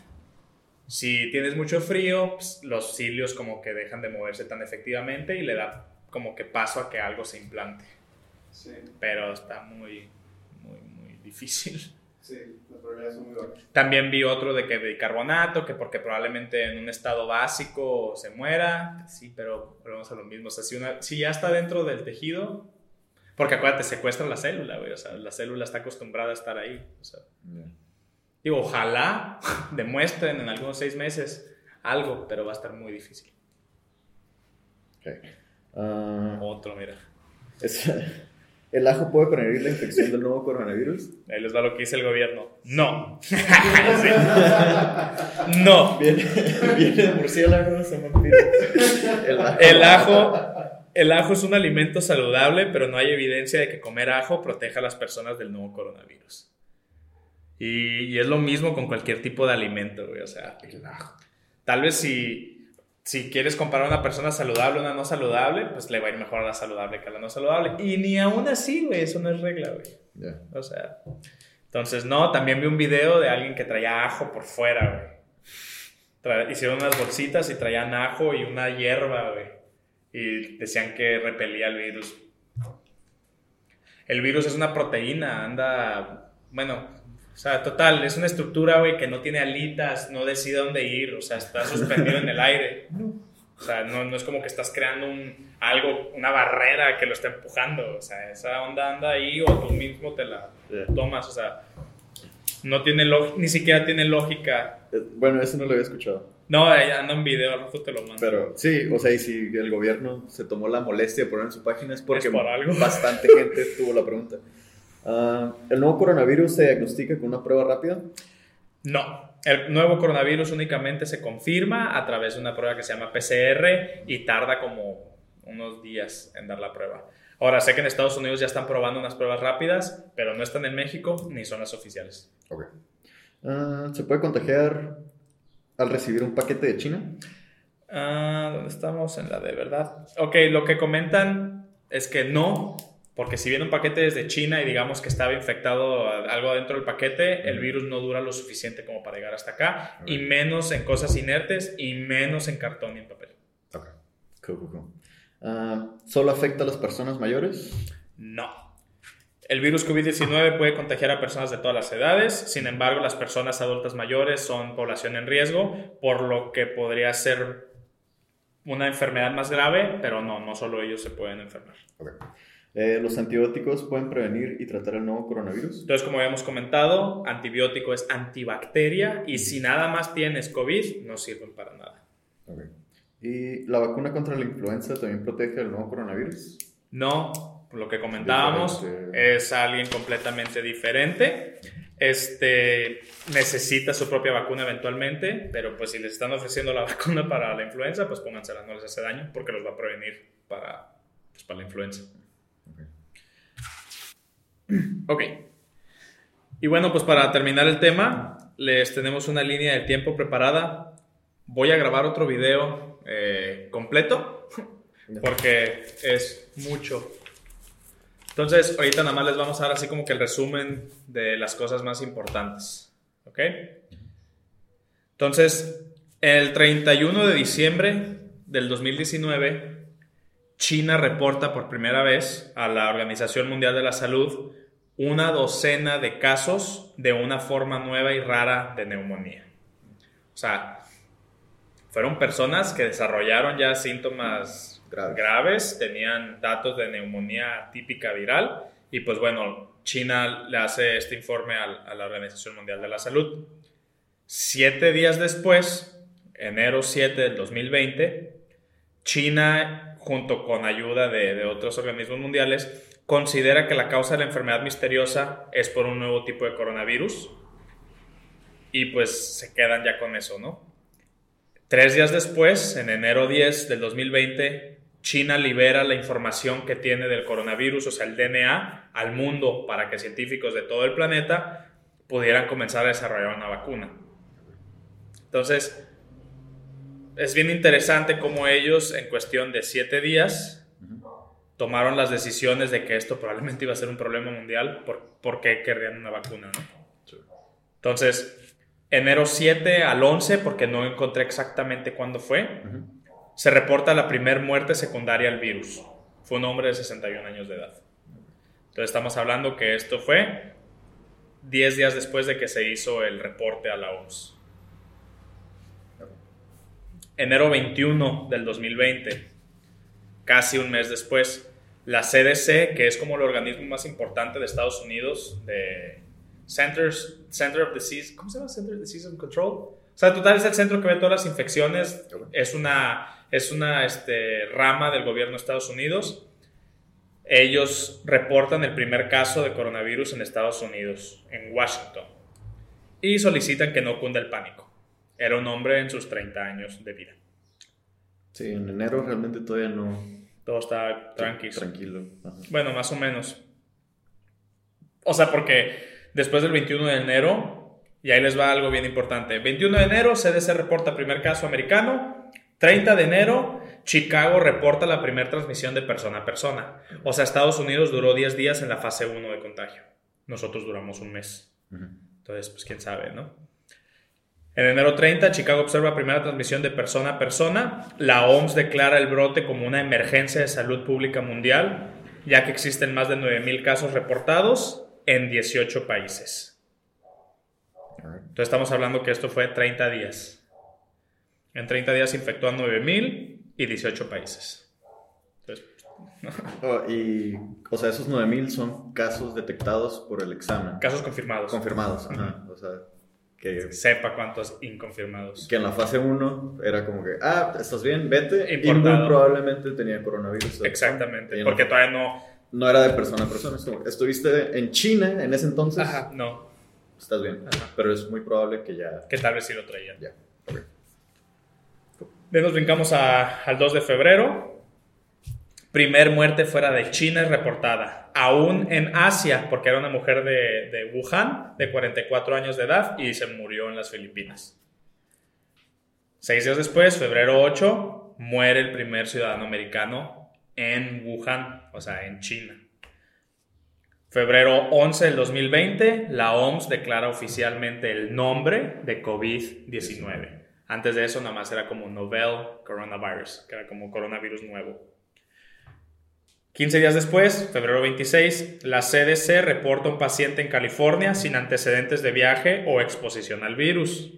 Si tienes mucho frío, pues, los cilios como que dejan de moverse tan efectivamente y le da como que paso a que algo se implante. Pero está muy, muy, muy difícil. Sí, las probabilidades son muy bajas. También vi otro de que bicarbonato, que porque probablemente en un estado básico se muera. Sí, pero volvemos a lo mismo. O sea, si, una, si ya está dentro del tejido, porque acuérdate, secuestra la célula, güey. O sea, la célula está acostumbrada a estar ahí. O sea, digo, ojalá demuestren en algunos seis meses algo, pero va a estar muy difícil. Okay. Ah, otro, mira. ¿El ajo puede prevenir la infección del nuevo coronavirus? Ahí les va lo que dice el gobierno. No. no. Viene, viene de murciélagos El ajo. El ajo, el ajo es un alimento saludable, pero no hay evidencia de que comer ajo proteja a las personas del nuevo coronavirus. Y, y es lo mismo con cualquier tipo de alimento, güey. O sea, el ajo. Tal vez si si quieres comparar a una persona saludable a una no saludable, pues le va a ir mejor a la saludable que a la no saludable. Y ni aún así, güey, eso no es regla, güey. O sea, entonces, no, también vi un video de alguien que traía ajo por fuera, güey. hicieron unas bolsitas y traían ajo y una hierba, güey. Y decían que repelía el virus. El virus es una proteína, anda, bueno, sea, total, es una estructura, güey, que no tiene alitas, no decide dónde ir, o sea, está suspendido en el aire. O sea, no, no, es como que estás creando un, algo, una barrera que lo está empujando. O sea, esa onda anda ahí o tú mismo te la tomas. O sea, no tiene ni siquiera tiene lógica. Eh, bueno, eso no lo había escuchado. No, anda en video, al te lo mando. Pero sí, o sea, y si el gobierno se tomó la molestia de poner en su página es porque bastante gente tuvo la pregunta. Ah, ¿El nuevo coronavirus se diagnostica con una prueba rápida? No, el nuevo coronavirus únicamente se confirma a través de una prueba que se llama PCR y tarda como unos días en dar la prueba. Ahora, sé que en Estados Unidos ya están probando unas pruebas rápidas, pero no están en México ni son las oficiales. Ok. Ah, ¿Se puede contagiar al recibir un paquete de China? Ah, ¿Dónde estamos? En la de verdad. Ok, lo que comentan es que no, porque si viene un paquete desde China y digamos que estaba infectado algo dentro del paquete, el virus no dura lo suficiente como para llegar hasta acá, y menos en cosas inertes y menos en cartón y en papel. Ok, cool, cool, ah, ¿Solo afecta a las personas mayores? No. El virus COVID-19 puede contagiar a personas de todas las edades, sin embargo las personas adultas mayores son población en riesgo, por lo que podría ser una enfermedad más grave, pero no, no solo ellos se pueden enfermar. Okay. Eh, ¿Los antibióticos pueden prevenir y tratar el nuevo coronavirus? Entonces, como habíamos comentado, antibiótico es antibacteria y si nada más tienes COVID, no sirven para nada. Okay. ¿Y la vacuna contra la influenza también protege del nuevo coronavirus? No, lo que comentábamos, es alguien completamente diferente. Este necesita su propia vacuna eventualmente, pero pues si les están ofreciendo la vacuna para la influenza, pues póngansela, no les hace daño porque los va a prevenir para, pues, para la influenza. Ok. Y bueno, pues para terminar el tema, les tenemos una línea de tiempo preparada. Voy a grabar otro video eh, completo porque es mucho entonces, ahorita nada más les vamos a dar así como que el resumen de las cosas más importantes. ¿Ok? Entonces, el 31 de diciembre del 2019, China reporta por primera vez a la Organización Mundial de la Salud una docena de casos de una forma nueva y rara de neumonía. O sea, fueron personas que desarrollaron ya síntomas graves. tenían datos de neumonía típica viral y pues bueno, China le hace este informe a, la Organización Mundial de la Salud. Siete días después, enero 7 del 2020, China, junto con ayuda de, otros organismos mundiales, considera que la causa de la enfermedad misteriosa es por un nuevo tipo de coronavirus y pues se quedan ya con eso, ¿no? Tres días después, en enero 10 del 2020, China libera la información que tiene del coronavirus, o sea, el DNA, al mundo para que científicos de todo el planeta pudieran comenzar a desarrollar una vacuna. Entonces, es bien interesante cómo ellos, en cuestión de siete días, tomaron las decisiones de que esto probablemente iba a ser un problema mundial, por, qué querrían una vacuna, Entonces, enero 7 al 11, porque no encontré exactamente cuándo fue, se reporta la primera muerte secundaria al virus. Fue un hombre de 61 años de edad. Entonces estamos hablando que esto fue 10 días después de que se hizo el reporte a la OMS. Enero 21 del 2020, casi un mes después, la CDC, que es como el organismo más importante de Estados Unidos, de Centers, Center of Disease, ¿cómo se llama? Center of Disease and Control. O sea, total es el centro que ve todas las infecciones. Es una es una este, rama del gobierno de Estados Unidos. Ellos reportan el primer caso de coronavirus en Estados Unidos, en Washington, y solicitan que no cunda el pánico. Era un hombre en sus 30 años de vida. Sí, en enero realmente todavía no. Todo está tranquilo. Tranquilo. Bueno, más o menos. O sea, porque después del 21 de enero, y ahí les va algo bien importante. 21 de enero, CDC reporta primer caso americano. 30 de enero, Chicago reporta la primera transmisión de persona a persona. O sea, Estados Unidos duró 10 días en la fase 1 de contagio. Nosotros duramos un mes. Entonces, pues quién sabe, ¿no? En enero 30, Chicago observa primera transmisión de persona a persona. La OMS declara el brote como una emergencia de salud pública mundial, ya que existen más de 9.000 casos reportados en 18 países. Entonces estamos hablando que esto fue 30 días. En 30 días infectó a 9.000 y 18 países. Oh, y, o sea, esos 9000 son casos detectados por el examen. Casos confirmados. Confirmados, O sea, que. Sepa cuántos inconfirmados. Que en la fase 1 era como que, ah, estás bien, vete. Y muy probablemente tenía coronavirus. Exactamente, porque todavía no. No era de persona a persona. Estuviste en China en ese entonces. Ajá, no. Estás bien. Pero es muy probable que ya. Que tal vez sí lo traían. Ya, ok. nos brincamos al 2 de febrero. Primer muerte fuera de China es reportada. Aún en Asia, porque era una mujer de, de, Wuhan, de 44 años de edad, y se murió en las Filipinas. Seis días después, febrero 8, muere el primer ciudadano americano en Wuhan, o sea, en China. Febrero 11 del 2020, la OMS declara oficialmente el nombre de COVID-19. Antes de eso, nada más era como Novel Coronavirus, que era como coronavirus nuevo. 15 días después, febrero 26, la CDC reporta un paciente en California sin antecedentes de viaje o exposición al virus.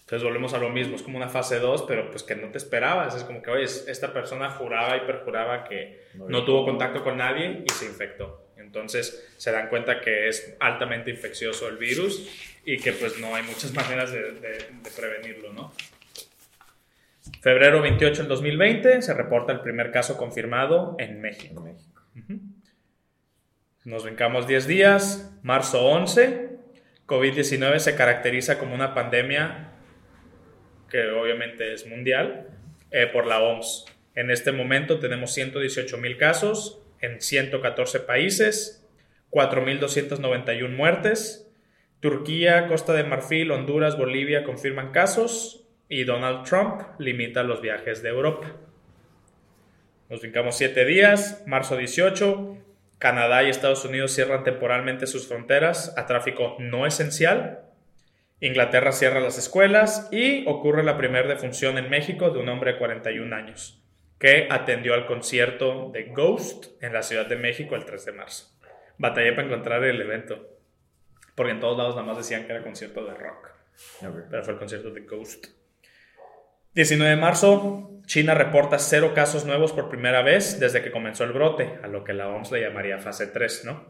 Entonces volvemos a lo mismo, es como una fase 2, pero pues que no te esperabas. Es como que, oye, esta persona juraba y perjuraba que no tuvo contacto con nadie y se infectó. Entonces se dan cuenta que es altamente infeccioso el virus y que pues no hay muchas maneras de, de prevenirlo, ¿no? Febrero 28 del 2020 se reporta el primer caso confirmado en México. Nos brincamos 10 días, marzo 11, COVID-19 se caracteriza como una pandemia que obviamente es mundial eh, por la OMS. En este momento tenemos 118 mil casos en 114 países, 4.291 muertes. Turquía, Costa de Marfil, Honduras, Bolivia confirman casos y Donald Trump limita los viajes de Europa. Nos brincamos siete días, marzo 18, Canadá y Estados Unidos cierran temporalmente sus fronteras a tráfico no esencial. Inglaterra cierra las escuelas y ocurre la primera defunción en México de un hombre de 41 años que atendió al concierto de Ghost en la Ciudad de México el 3 de marzo. Batallé para encontrar el evento, porque en todos lados nada más decían que era concierto de rock, pero fue el concierto de Ghost. 19 de marzo, China reporta cero casos nuevos por primera vez desde que comenzó el brote, a lo que la OMS le llamaría fase 3, ¿no?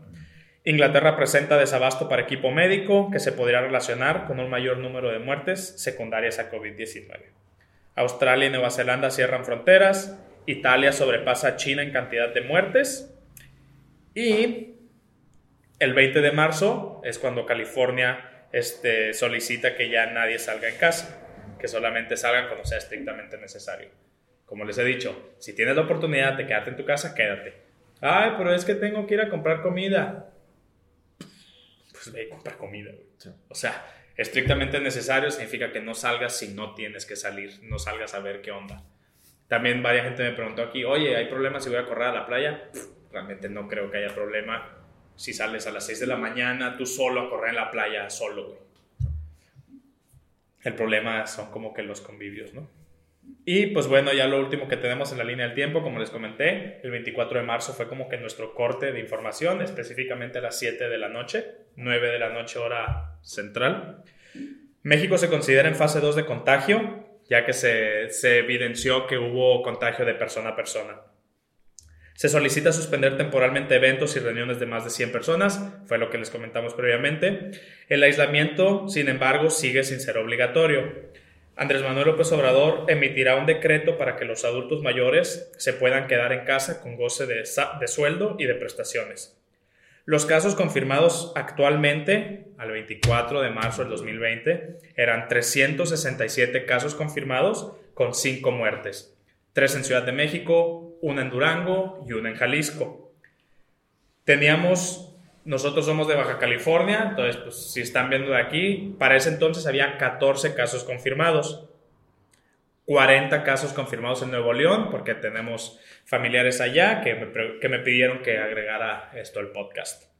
Inglaterra presenta desabasto para equipo médico que se podría relacionar con un mayor número de muertes secundarias a COVID-19. Australia y Nueva Zelanda cierran fronteras, Italia sobrepasa a China en cantidad de muertes y el 20 de marzo es cuando California este, solicita que ya nadie salga en casa que solamente salgan cuando sea estrictamente necesario. Como les he dicho, si tienes la oportunidad de quedarte en tu casa, quédate. Ay, pero es que tengo que ir a comprar comida. Pues ve a comprar comida, O sea, estrictamente necesario significa que no salgas si no tienes que salir, no salgas a ver qué onda. También varias gente me preguntó aquí, oye, ¿hay problemas si voy a correr a la playa? realmente no creo que haya problema si sales a las 6 de la mañana tú solo a correr en la playa, solo, güey. El problema son como que los convivios, ¿no? Y pues bueno, ya lo último que tenemos en la línea del tiempo, como les comenté, el 24 de marzo fue como que nuestro corte de información, específicamente a las 7 de la noche, 9 de la noche hora central. México se considera en fase 2 de contagio, ya que se, se evidenció que hubo contagio de persona a persona. Se solicita suspender temporalmente eventos y reuniones de más de 100 personas, fue lo que les comentamos previamente. El aislamiento, sin embargo, sigue sin ser obligatorio. Andrés Manuel López Obrador emitirá un decreto para que los adultos mayores se puedan quedar en casa con goce de, sueldo y de prestaciones. Los casos confirmados actualmente, al 24 de marzo del 2020, eran 367 casos confirmados con 5 muertes tres en Ciudad de México, una en Durango y una en Jalisco. Teníamos, nosotros somos de Baja California, entonces pues, si están viendo de aquí, para ese entonces había 14 casos confirmados. 40 casos confirmados en Nuevo León, porque tenemos familiares allá que me, que me pidieron que agregara esto al podcast.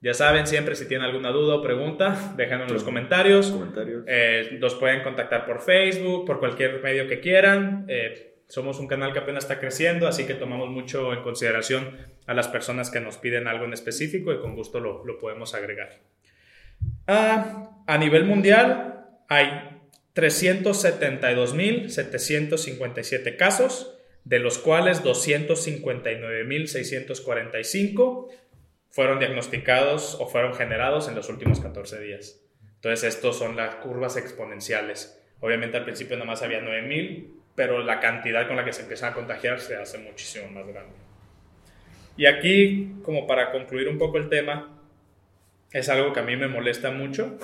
Ya saben, siempre si tienen alguna duda o pregunta, déjenlo en los comentarios. comentarios. Eh, nos pueden contactar por Facebook, por cualquier medio que quieran. Eh, somos un canal que apenas está creciendo, así que tomamos mucho en consideración a las personas que nos piden algo en específico y con gusto lo, lo podemos agregar. Ah, a nivel mundial hay 372.757 casos, de los cuales 259.645 fueron diagnosticados o fueron generados en los últimos 14 días. Entonces, estos son las curvas exponenciales. Obviamente al principio nada más había 9.000, pero la cantidad con la que se empiezan a contagiar se hace muchísimo más grande. Y aquí, como para concluir un poco el tema, es algo que a mí me molesta mucho.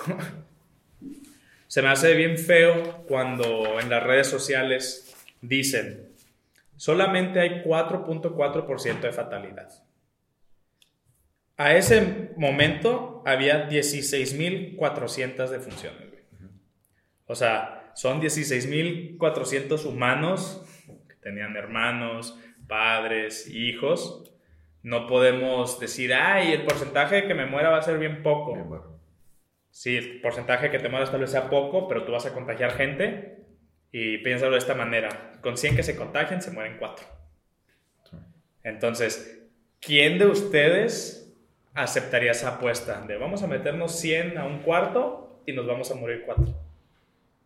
se me hace bien feo cuando en las redes sociales dicen, solamente hay 4.4% de fatalidad. A ese momento había 16.400 defunciones. O sea, son 16.400 humanos que tenían hermanos, padres, hijos. No podemos decir, ay, el porcentaje que me muera va a ser bien poco. Sí, el porcentaje que te mueras tal vez sea poco, pero tú vas a contagiar gente. Y piénsalo de esta manera: con 100 que se contagien, se mueren 4. Entonces, ¿quién de ustedes aceptaría esa apuesta de vamos a meternos 100 a un cuarto y nos vamos a morir 4.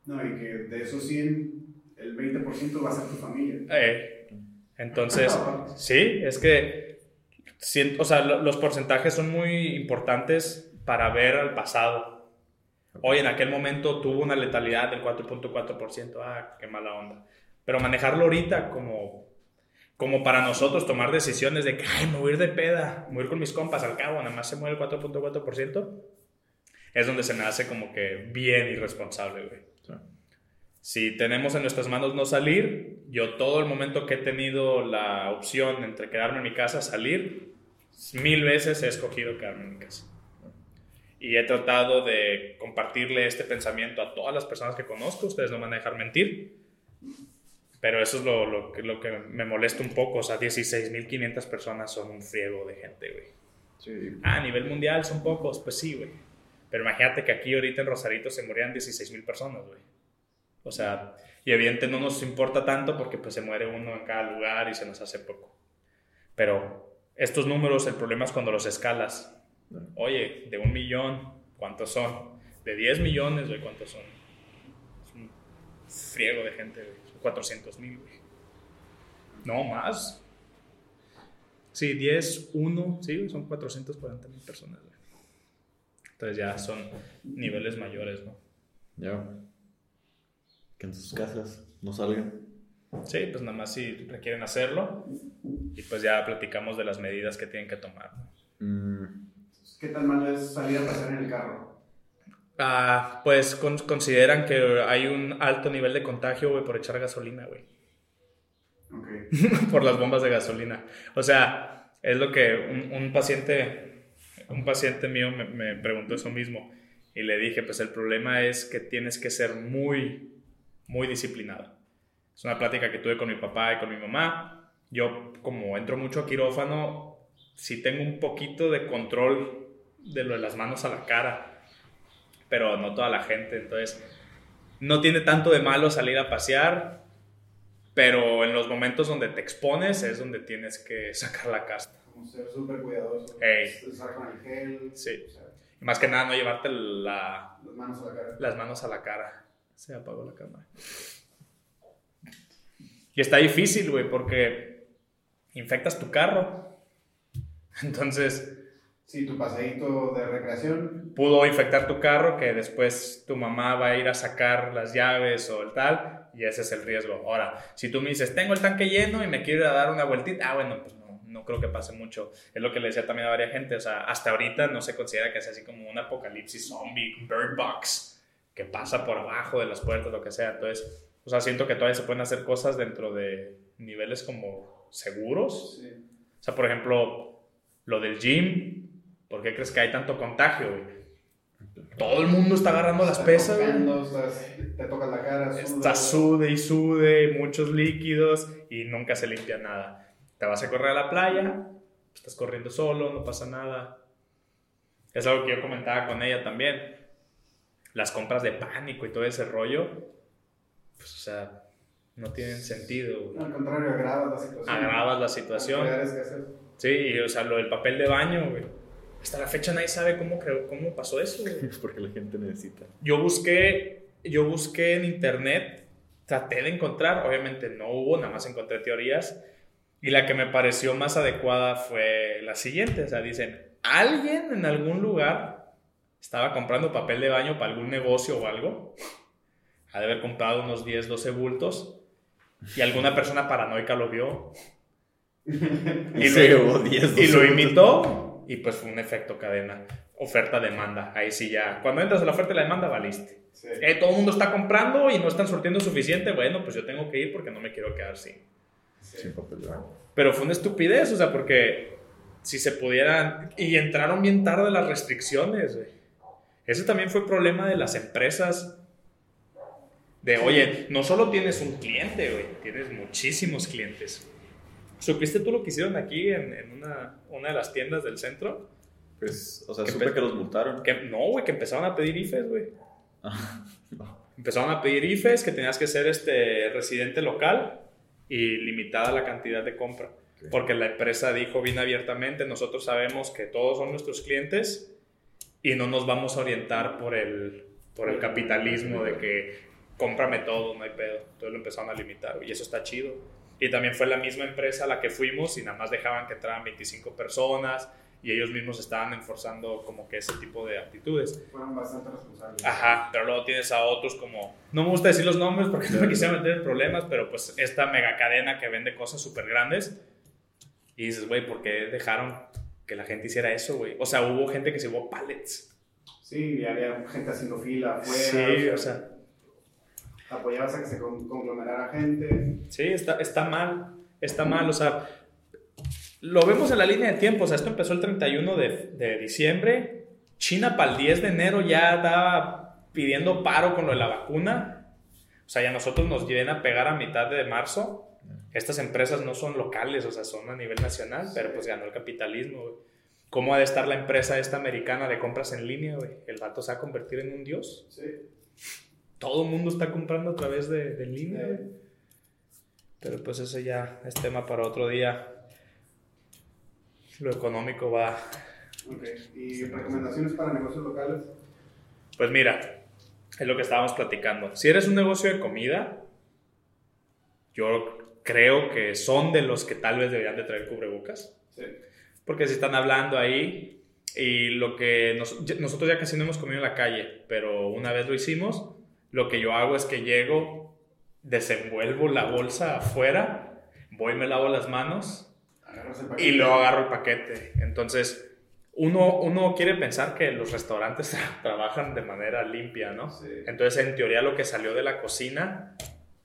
No, y que de esos 100, el 20% va a ser tu familia. Eh, entonces, sí, es que, o sea, los porcentajes son muy importantes para ver al pasado. Hoy en aquel momento tuvo una letalidad del 4.4%, ah, qué mala onda. Pero manejarlo ahorita como como para nosotros tomar decisiones de que, ay, me voy a ir de peda, me voy a ir con mis compas, al cabo, nada más se mueve el 4.4%, es donde se me hace como que bien irresponsable, güey. Si tenemos en nuestras manos no salir, yo todo el momento que he tenido la opción entre quedarme en mi casa, salir, mil veces he escogido quedarme en mi casa. Y he tratado de compartirle este pensamiento a todas las personas que conozco, ustedes no me van a dejar mentir pero eso es lo, lo, que, lo que me molesta un poco. O sea, 16.500 personas son un friego de gente, güey. Sí. Ah, a nivel mundial son pocos, pues sí, güey. Pero imagínate que aquí ahorita en Rosarito se morían 16.000 personas, güey. O sea, y evidentemente no nos importa tanto porque pues se muere uno en cada lugar y se nos hace poco. Pero estos números, el problema es cuando los escalas. Oye, de un millón, ¿cuántos son? De 10 millones, güey, ¿cuántos son? Es un friego de gente, güey. 400 mil, No, más. Sí, 10, 1, sí, son 440 mil personas, Entonces ya son niveles mayores, ¿no? Ya. Que en sus casas no salgan. Sí, pues nada más si requieren hacerlo y pues ya platicamos de las medidas que tienen que tomar. Mm. ¿Qué tan malo es salir a pasar en el carro? Ah, pues consideran que hay un alto nivel de contagio, güey, por echar gasolina, güey. por las bombas de gasolina. O sea, es lo que un, paciente, un paciente mío me, preguntó eso mismo. Y le dije, pues el problema es que tienes que ser muy, muy disciplinado. Es una plática que tuve con mi papá y con mi mamá. Yo, como entro mucho a quirófano, sí tengo un poquito de control de lo de las manos a la cara pero no toda la gente. Entonces, no tiene tanto de malo salir a pasear, pero en los momentos donde te expones es donde tienes que sacar la casta. Como ser súper cuidadoso. Usar con el gel. Sí. y más que nada, no llevarte la, las manos a la cara. Las manos a la cara. Se apagó la cámara. Y está difícil, güey, porque infectas tu carro. Entonces, Sí, tu paseíto de recreación. Pudo infectar tu carro, que después tu mamá va a ir a sacar las llaves o el tal, y ese es el riesgo. Ahora, si tú me dices, tengo el tanque lleno y me quiero ir a dar una vueltita, ah, bueno, pues no, creo que pase mucho. Es lo que le decía también a varias gente, o sea, hasta ahorita no se considera que sea así como un apocalipsis zombie, bird box, que pasa por abajo de las puertas, lo que sea. Entonces, o sea, siento que todavía se pueden hacer cosas dentro de niveles como seguros. Sí. O sea, por ejemplo, lo del gym, ¿Por qué crees que hay tanto contagio, güey? Todo el mundo está agarrando las pesas, güey. Te tocas la cara. Está sude y sude, muchos líquidos y nunca se limpia nada. Te vas a correr a la playa, estás corriendo solo, no pasa nada. Es algo que yo comentaba con ella también. Las compras de pánico y todo ese rollo, pues, o sea, no tienen sentido. Al contrario, agravas la situación. Agravas la situación. Sí, o sea, lo del papel de baño, güey. Hasta la fecha nadie sabe cómo, cómo pasó eso, güey. Porque la gente necesita. Yo busqué, yo busqué en internet, traté de encontrar, obviamente no hubo, nada más encontré teorías. Y la que me pareció más adecuada fue la siguiente. O sea, dicen, alguien en algún lugar estaba comprando papel de baño para algún negocio o algo. Ha de haber comprado unos 10, 12 bultos. Y alguna persona paranoica lo vio. y, lo, y lo imitó. Y pues fue un efecto cadena. Oferta-demanda. Ahí sí ya. Cuando entras a la oferta y la demanda, valiste. Eh, todo el mundo está comprando y no están surtiendo suficiente. Bueno, pues yo tengo que ir porque no me quiero quedar sin. Sin papel de baño. Pero fue una estupidez, o sea, porque si se pudieran... Y entraron bien tarde las restricciones, güey. Ese también fue problema de las empresas. De, oye, no solo tienes un cliente, güey, tienes muchísimos clientes. ¿Supiste tú lo que hicieron aquí en, en una, una, de las tiendas del centro? Pues, o sea, supe que los multaron. Que, no, güey, que empezaron a pedir IFES, güey. Ah, empezaron a pedir IFES, que tenías que ser este residente local y limitada la cantidad de compra. Porque la empresa dijo bien abiertamente, nosotros sabemos que todos son nuestros clientes y no nos vamos a orientar por el, por el capitalismo de que cómprame todo, no hay pedo. Entonces lo empezaron a limitar y eso está chido. Y también fue la misma empresa a la que fuimos y nada más dejaban que entraran 25 personas y ellos mismos estaban enforzando como que ese tipo de actitudes. Fueron bastante responsables. Ajá, pero luego tienes a otros como, no me gusta decir los nombres porque no me quisiera meter en problemas, pero pues esta mega cadena que vende cosas súper grandes y dices, güey, ¿por qué dejaron que la gente hiciera eso, güey? O sea, hubo gente que se llevó pallets. Sí, y había gente haciendo fila afuera. Sí, o sea. Apoyabas a que se conglomerara gente. Sí, está, está mal, está mal, o sea, lo vemos en la línea de tiempo, o sea, esto empezó el 31 de, de diciembre, China para el 10 de enero ya estaba pidiendo paro con lo de la vacuna, o sea, ya nosotros nos vienen a pegar a mitad de marzo, estas empresas no son locales, o sea, son a nivel nacional, pero pues ganó el capitalismo, güey. ¿Cómo ha de estar la empresa esta americana de compras en línea, güey? El vato se va a convertir en un dios. Sí. Todo el mundo está comprando a través de, de línea, güey. Pero pues eso ya es tema para otro día. Lo económico va... Ok. ¿Y recomendaciones para negocios locales? Pues mira, es lo que estábamos platicando. Si eres un negocio de comida, yo creo que son de los que tal vez deberían de traer cubrebocas. Sí. Porque si están hablando ahí y lo que nosotros ya casi no hemos comido en la calle, pero una vez lo hicimos, lo que yo hago es que llego, desenvuelvo la bolsa afuera, voy, me lavo las manos y luego agarro el paquete. Entonces, uno, uno quiere pensar que los restaurantes trabajan de manera limpia, ¿no? Sí. Entonces, en teoría, lo que salió de la cocina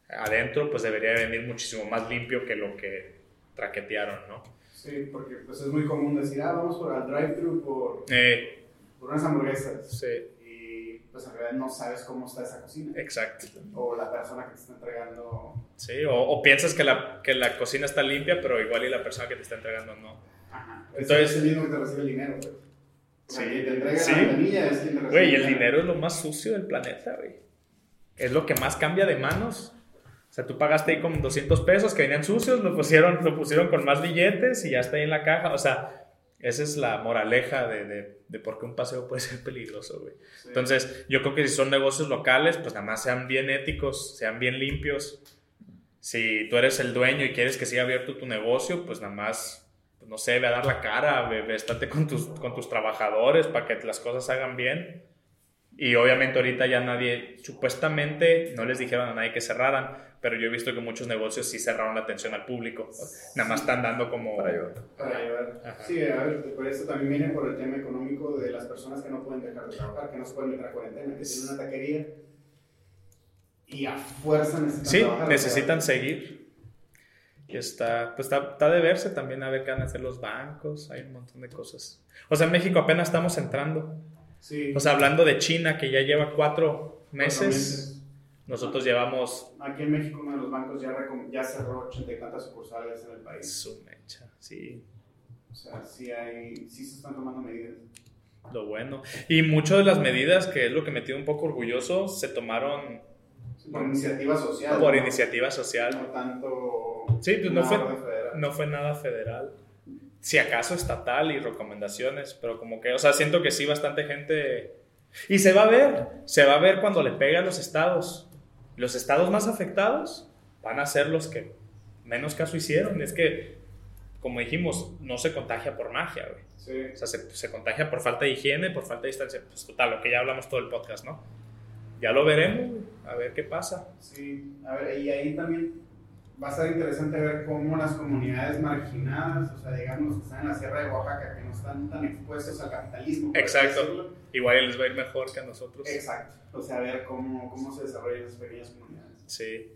adentro, pues debería venir muchísimo más limpio que lo que traquetearon, ¿no? Sí, porque pues es muy común decir, ah, vamos por el drive-thru por, Eh, por unas hamburguesas. sí, pues en realidad no sabes cómo está esa cocina. exacto. O la persona que te está entregando. Sí, o, o piensas que la, que la cocina está limpia, pero igual y la persona que te está entregando no. Ajá. Entonces- es el mismo que te recibe el dinero. O sea, Sí. quien te entrega Sí. la es quien te recibe Güey, el dinero es lo más sucio del planeta, güey. Es lo que más cambia de manos. O sea, tú pagaste ahí con 200 pesos que venían sucios, lo pusieron, lo pusieron con más billetes y ya está ahí en la caja. O sea, esa es la moraleja de, de, de por qué un paseo puede ser peligroso, güey. Sí. Entonces, yo creo que si son negocios locales, pues nada más sean bien éticos, sean bien limpios. Si tú eres el dueño y quieres que siga abierto tu negocio, pues nada más, no sé, ve a dar la cara, ve, ve, estate con tus, con tus trabajadores para que las cosas se hagan bien. Y obviamente ahorita ya nadie, supuestamente no les dijeron a nadie que cerraran, pero yo he visto que muchos negocios sí cerraron la atención al público. Nada más están dando como... Para llevar. Para llevar. Ajá. Sí, a ver, por eso también viene por el tema económico de las personas que no pueden dejar de trabajar, que no se pueden meter a cuarentena, que tienen una taquería y a fuerza necesitan Sí, trabajar. necesitan seguir. Y está, pues está, está de verse también a ver qué van a hacer los bancos, hay un montón de cosas. O sea, en México apenas estamos entrando. Sí. O sea, hablando de China, que ya lleva cuatro meses, Cuatro meses. Nosotros llevamos Aquí en México uno de los bancos ya, ya cerró ochenta y tantas sucursales en el país. su mecha, sí. O sea, sí, hay, sí se están tomando medidas. Lo bueno. Y muchas de las medidas, que es lo que me tiene un poco orgulloso, se tomaron... Por iniciativa social. Por iniciativa social. No tanto... Sí, pues no fue, no fue nada federal. Si acaso estatal y recomendaciones, pero como que, o sea, siento que sí, bastante gente... Y se va a ver, se va a ver cuando le pega a los estados. Los estados más afectados van a ser los que menos caso hicieron. Es que, como dijimos, no se contagia por magia, güey. Sí. O sea, se, se, contagia por falta de higiene, por falta de distancia. Pues total, lo que ya hablamos todo el podcast, ¿no? Ya lo veremos, güey. A ver qué pasa. Sí, a ver, y ahí también va a ser interesante ver cómo las comunidades marginadas, o sea, digamos, que están en la Sierra de Oaxaca, que no están tan expuestos al capitalismo. Exacto. Igual les va a ir mejor que a nosotros. Exacto. O sea, ver cómo, cómo se desarrollan esas pequeñas comunidades. Sí.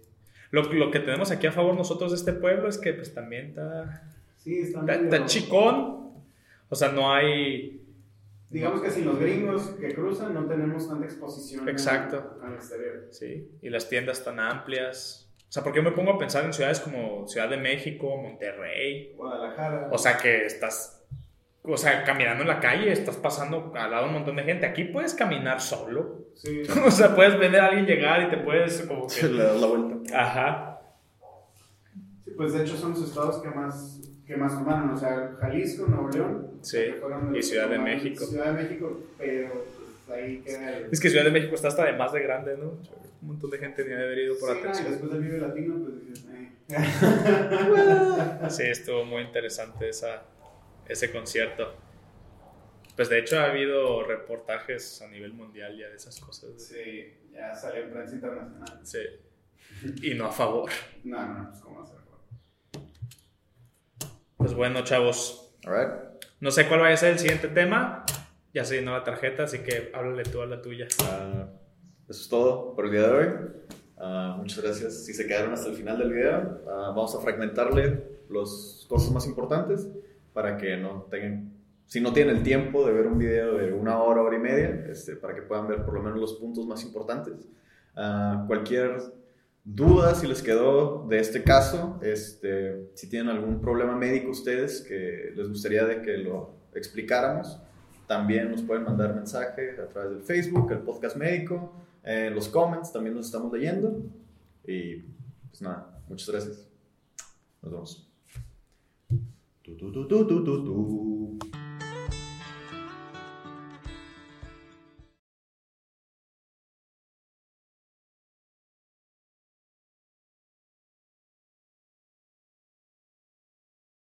Lo, lo, que tenemos aquí a favor nosotros de este pueblo es que pues también está... Sí, está, está, chicón. O sea, no hay... Digamos que sin los gringos que cruzan no tenemos tanta exposición Exacto. al exterior. Sí, y las tiendas están amplias. O sea, porque yo me pongo a pensar en ciudades como Ciudad de México, Monterrey, Guadalajara. O sea, que estás, o sea, caminando en la calle, estás pasando al lado de un montón de gente. Aquí puedes caminar solo. Sí. o sea, puedes ver a alguien llegar y te puedes como que... Le das la vuelta. Ajá. Sí, pues de hecho son los estados que más, que más tomaron. O sea, Jalisco, Nuevo León. Sí, y Ciudad de México. Ciudad de México, pero ahí queda... Es que Ciudad de México está hasta de más de grande, ¿no? un montón de gente ni haber ido por sí, atención. No, después del Vive Latino, pues dices, eh. sí, estuvo muy interesante esa, ese concierto. Pues de hecho ha habido reportajes a nivel mundial ya de esas cosas. Sí, ya salió en prensa internacional. Sí. Y no a favor. no, no, pues cómo hacerlo. Pues bueno, chavos. All right. No sé cuál vaya a ser el siguiente tema. Ya se llenó la tarjeta, así que háblale tú a la tuya. Uh, eso es todo por el día de hoy. Uh, muchas gracias si se quedaron hasta el final del video. Uh, vamos a fragmentarle los cosas más importantes para que no tengan, si no tienen el tiempo de ver un video de una hora, hora y media, este, para que puedan ver por lo menos los puntos más importantes. Cualquier duda, si les quedó de este caso, este, si tienen algún problema médico ustedes que les gustaría de que lo explicáramos, también nos pueden mandar mensaje a través del Facebook, el podcast médico, en los comments también los estamos leyendo. Y pues nada, muchas gracias. Nos vemos.